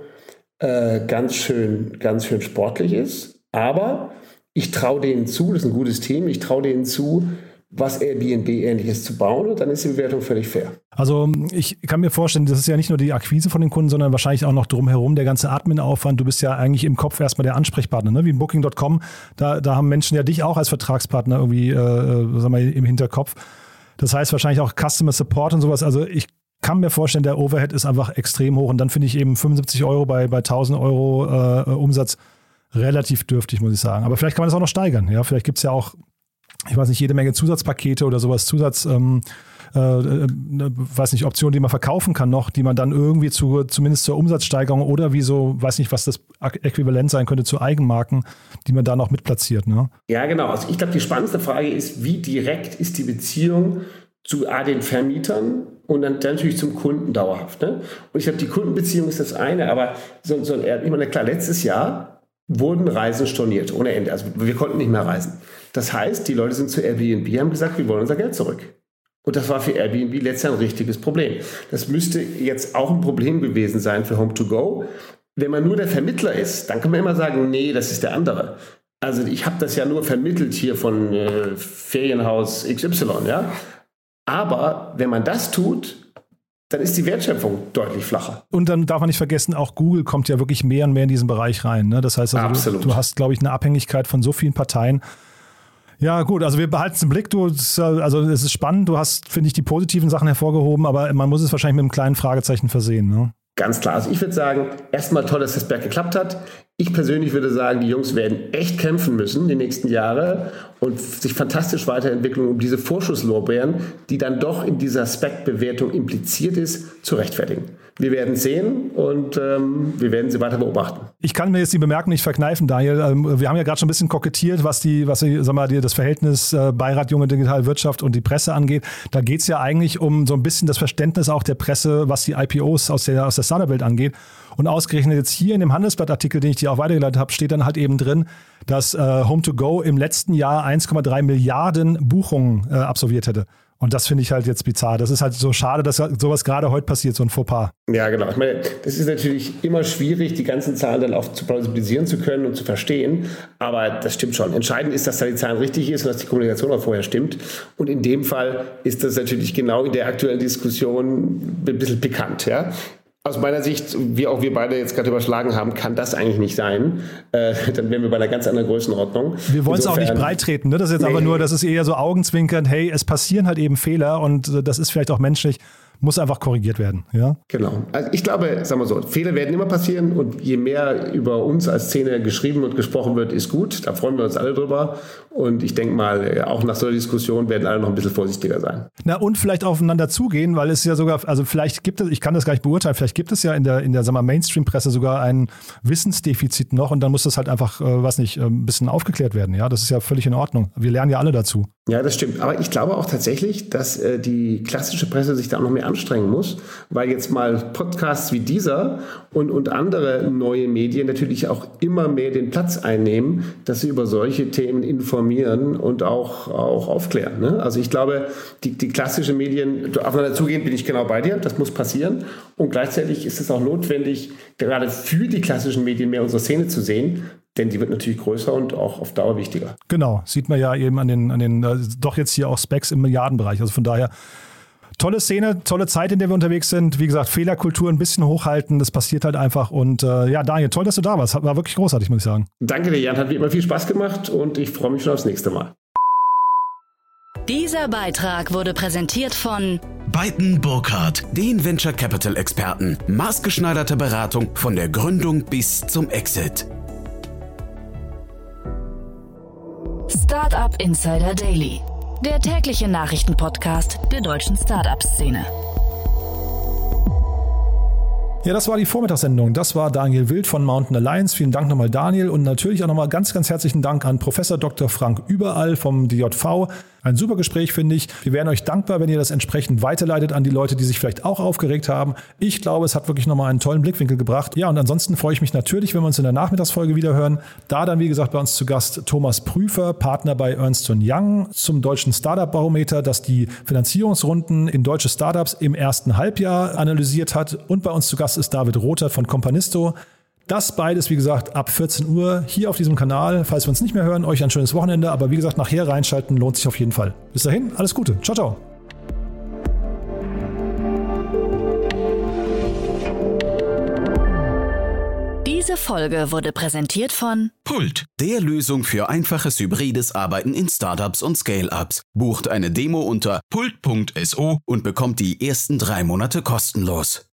äh, ganz, schön, ganz schön sportlich ist, aber ich traue denen zu, das ist ein gutes Team, ich traue denen zu, was Airbnb ähnliches zu bauen und dann ist die Bewertung völlig fair. Also ich kann mir vorstellen, das ist ja nicht nur die Akquise von den Kunden, sondern wahrscheinlich auch noch drumherum der ganze Admin-Aufwand. Du bist ja eigentlich im Kopf erstmal der Ansprechpartner, ne? wie in Booking.com. Da, da haben Menschen ja dich auch als Vertragspartner irgendwie äh, äh sag mal, im Hinterkopf. Das heißt wahrscheinlich auch Customer Support und sowas. Also ich kann mir vorstellen, der Overhead ist einfach extrem hoch und dann finde ich eben 75 Euro bei, bei 1000 Euro äh, Umsatz relativ dürftig, muss ich sagen. Aber vielleicht kann man das auch noch steigern. Ja, vielleicht gibt es ja auch ich weiß nicht, jede Menge Zusatzpakete oder sowas, Zusatz, ähm, äh, äh, weiß nicht, Optionen, die man verkaufen kann noch, die man dann irgendwie zu, zumindest zur Umsatzsteigerung oder wie so, weiß nicht, was das Äquivalent sein könnte zu Eigenmarken, die man da noch mitplatziert. Ne? Ja, genau. Also ich glaube, die spannendste Frage ist, wie direkt ist die Beziehung zu A, den Vermietern und dann, dann natürlich zum Kunden dauerhaft. Ne? Und ich glaube, die Kundenbeziehung ist das eine, aber so, so, ich meine, klar, letztes Jahr wurden Reisen storniert ohne Ende. Also wir konnten nicht mehr reisen. Das heißt, die Leute sind zu Airbnb, haben gesagt, wir wollen unser Geld zurück. Und das war für Airbnb letztes Jahr ein richtiges Problem. Das müsste jetzt auch ein Problem gewesen sein für Home2Go. Wenn man nur der Vermittler ist, dann kann man immer sagen, nee, das ist der andere. Also ich habe das ja nur vermittelt hier von äh, Ferienhaus XY, ja. Aber wenn man das tut, dann ist die Wertschöpfung deutlich flacher. Und dann darf man nicht vergessen, auch Google kommt ja wirklich mehr und mehr in diesen Bereich rein. Ne? Das heißt, also du, du, hast, glaube ich, eine Abhängigkeit von so vielen Parteien. Ja, gut, also wir behalten es im Blick. Du, also es ist spannend. Du hast, finde ich, die positiven Sachen hervorgehoben, aber man muss es wahrscheinlich mit einem kleinen Fragezeichen versehen. Ne? Ganz klar. Also ich würde sagen, erstmal toll, dass das Berg geklappt hat. Ich persönlich würde sagen, die Jungs werden echt kämpfen müssen die nächsten Jahre und sich fantastisch weiterentwickeln, um diese Vorschusslorbeeren, die dann doch in dieser Spec-Bewertung impliziert ist, zu rechtfertigen. Wir werden sehen und ähm, wir werden sie weiter beobachten. Ich kann mir jetzt die Bemerkung nicht verkneifen, Daniel. Ähm, wir haben ja gerade schon ein bisschen kokettiert, was die, was die, sag mal, das Verhältnis äh, Beirat Junge Digitalwirtschaft und die Presse angeht. Da geht es ja eigentlich um so ein bisschen das Verständnis auch der Presse, was die IPOs aus der, aus der Startup-Welt angeht. Und ausgerechnet jetzt hier in dem Handelsblatt-Artikel, den ich dir auch weitergeleitet habe, steht dann halt eben drin, dass äh, Home2Go im letzten Jahr 1,3 Milliarden Buchungen äh, absolviert hätte. Und das finde ich halt jetzt bizarr. Das ist halt so schade, dass sowas gerade heute passiert, so ein Fauxpas. Ja, genau. Ich meine, das ist natürlich immer schwierig, die ganzen Zahlen dann auch zu plausibilisieren zu können und zu verstehen. Aber das stimmt schon. Entscheidend ist, dass da die Zahlen richtig ist und dass die Kommunikation auch vorher stimmt. Und in dem Fall ist das natürlich genau in der aktuellen Diskussion ein bisschen pikant. Ja? Aus meiner Sicht, wie auch wir beide jetzt gerade überschlagen haben, kann das eigentlich nicht sein. Äh, dann wären wir bei einer ganz anderen Größenordnung. Wir wollen es auch nicht breitreten. Ne? Das ist jetzt nee. aber nur, das ist eher so augenzwinkernd, hey, es passieren halt eben Fehler und äh, das ist vielleicht auch menschlich muss einfach korrigiert werden. Ja? Genau. Also ich glaube, sagen wir so, Fehler werden immer passieren und je mehr über uns als Szene geschrieben und gesprochen wird, ist gut. Da freuen wir uns alle drüber. Und ich denke mal, auch nach so einer Diskussion werden alle noch ein bisschen vorsichtiger sein. Na, und vielleicht aufeinander zugehen, weil es ja sogar, also vielleicht gibt es, ich kann das gar nicht beurteilen, vielleicht gibt es ja in der, in der Mainstream-Presse sogar ein Wissensdefizit noch und dann muss das halt einfach, äh, was nicht, äh, ein bisschen aufgeklärt werden. Ja, das ist ja völlig in Ordnung. Wir lernen ja alle dazu. Ja, das stimmt. Aber ich glaube auch tatsächlich, dass äh, die klassische Presse sich da noch mehr anstrengen muss, weil jetzt mal Podcasts wie dieser und, und andere neue Medien natürlich auch immer mehr den Platz einnehmen, dass sie über solche Themen informieren und auch, auch aufklären. Ne? Also ich glaube, die, die klassischen Medien, aufeinander zugehen, bin ich genau bei dir, das muss passieren. Und gleichzeitig ist es auch notwendig, gerade für die klassischen Medien mehr unsere Szene zu sehen, denn die wird natürlich größer und auch auf Dauer wichtiger. Genau, sieht man ja eben an den, an den äh, doch jetzt hier auch Specs im Milliardenbereich. Also von daher tolle Szene, tolle Zeit, in der wir unterwegs sind. Wie gesagt, Fehlerkultur ein bisschen hochhalten, das passiert halt einfach. Und äh, ja, Daniel, toll, dass du da warst. War wirklich großartig, muss ich sagen. Danke dir, Jan. Hat wie immer viel Spaß gemacht und ich freue mich schon aufs nächste Mal. Dieser Beitrag wurde präsentiert von Beiten Burkhardt, den Venture Capital Experten. Maßgeschneiderte Beratung von der Gründung bis zum Exit. Startup Insider Daily, der tägliche Nachrichtenpodcast der deutschen Startup-Szene. Ja, das war die Vormittagssendung. Das war Daniel Wild von Mountain Alliance. Vielen Dank nochmal, Daniel. Und natürlich auch nochmal ganz, ganz herzlichen Dank an Professor Dr. Frank Überall vom DJV. Ein super Gespräch, finde ich. Wir wären euch dankbar, wenn ihr das entsprechend weiterleitet an die Leute, die sich vielleicht auch aufgeregt haben. Ich glaube, es hat wirklich nochmal einen tollen Blickwinkel gebracht. Ja, und ansonsten freue ich mich natürlich, wenn wir uns in der Nachmittagsfolge wieder hören. Da dann, wie gesagt, bei uns zu Gast Thomas Prüfer, Partner bei Ernst Young zum deutschen Startup-Barometer, das die Finanzierungsrunden in deutsche Startups im ersten Halbjahr analysiert hat. Und bei uns zu Gast ist David Rother von Companisto. Das beides, wie gesagt, ab 14 Uhr hier auf diesem Kanal. Falls wir uns nicht mehr hören, euch ein schönes Wochenende. Aber wie gesagt, nachher reinschalten lohnt sich auf jeden Fall. Bis dahin, alles Gute. Ciao, ciao. Diese Folge wurde präsentiert von Pult, der Lösung für einfaches hybrides Arbeiten in Startups und Scale-Ups. Bucht eine Demo unter pult.so und bekommt die ersten drei Monate kostenlos.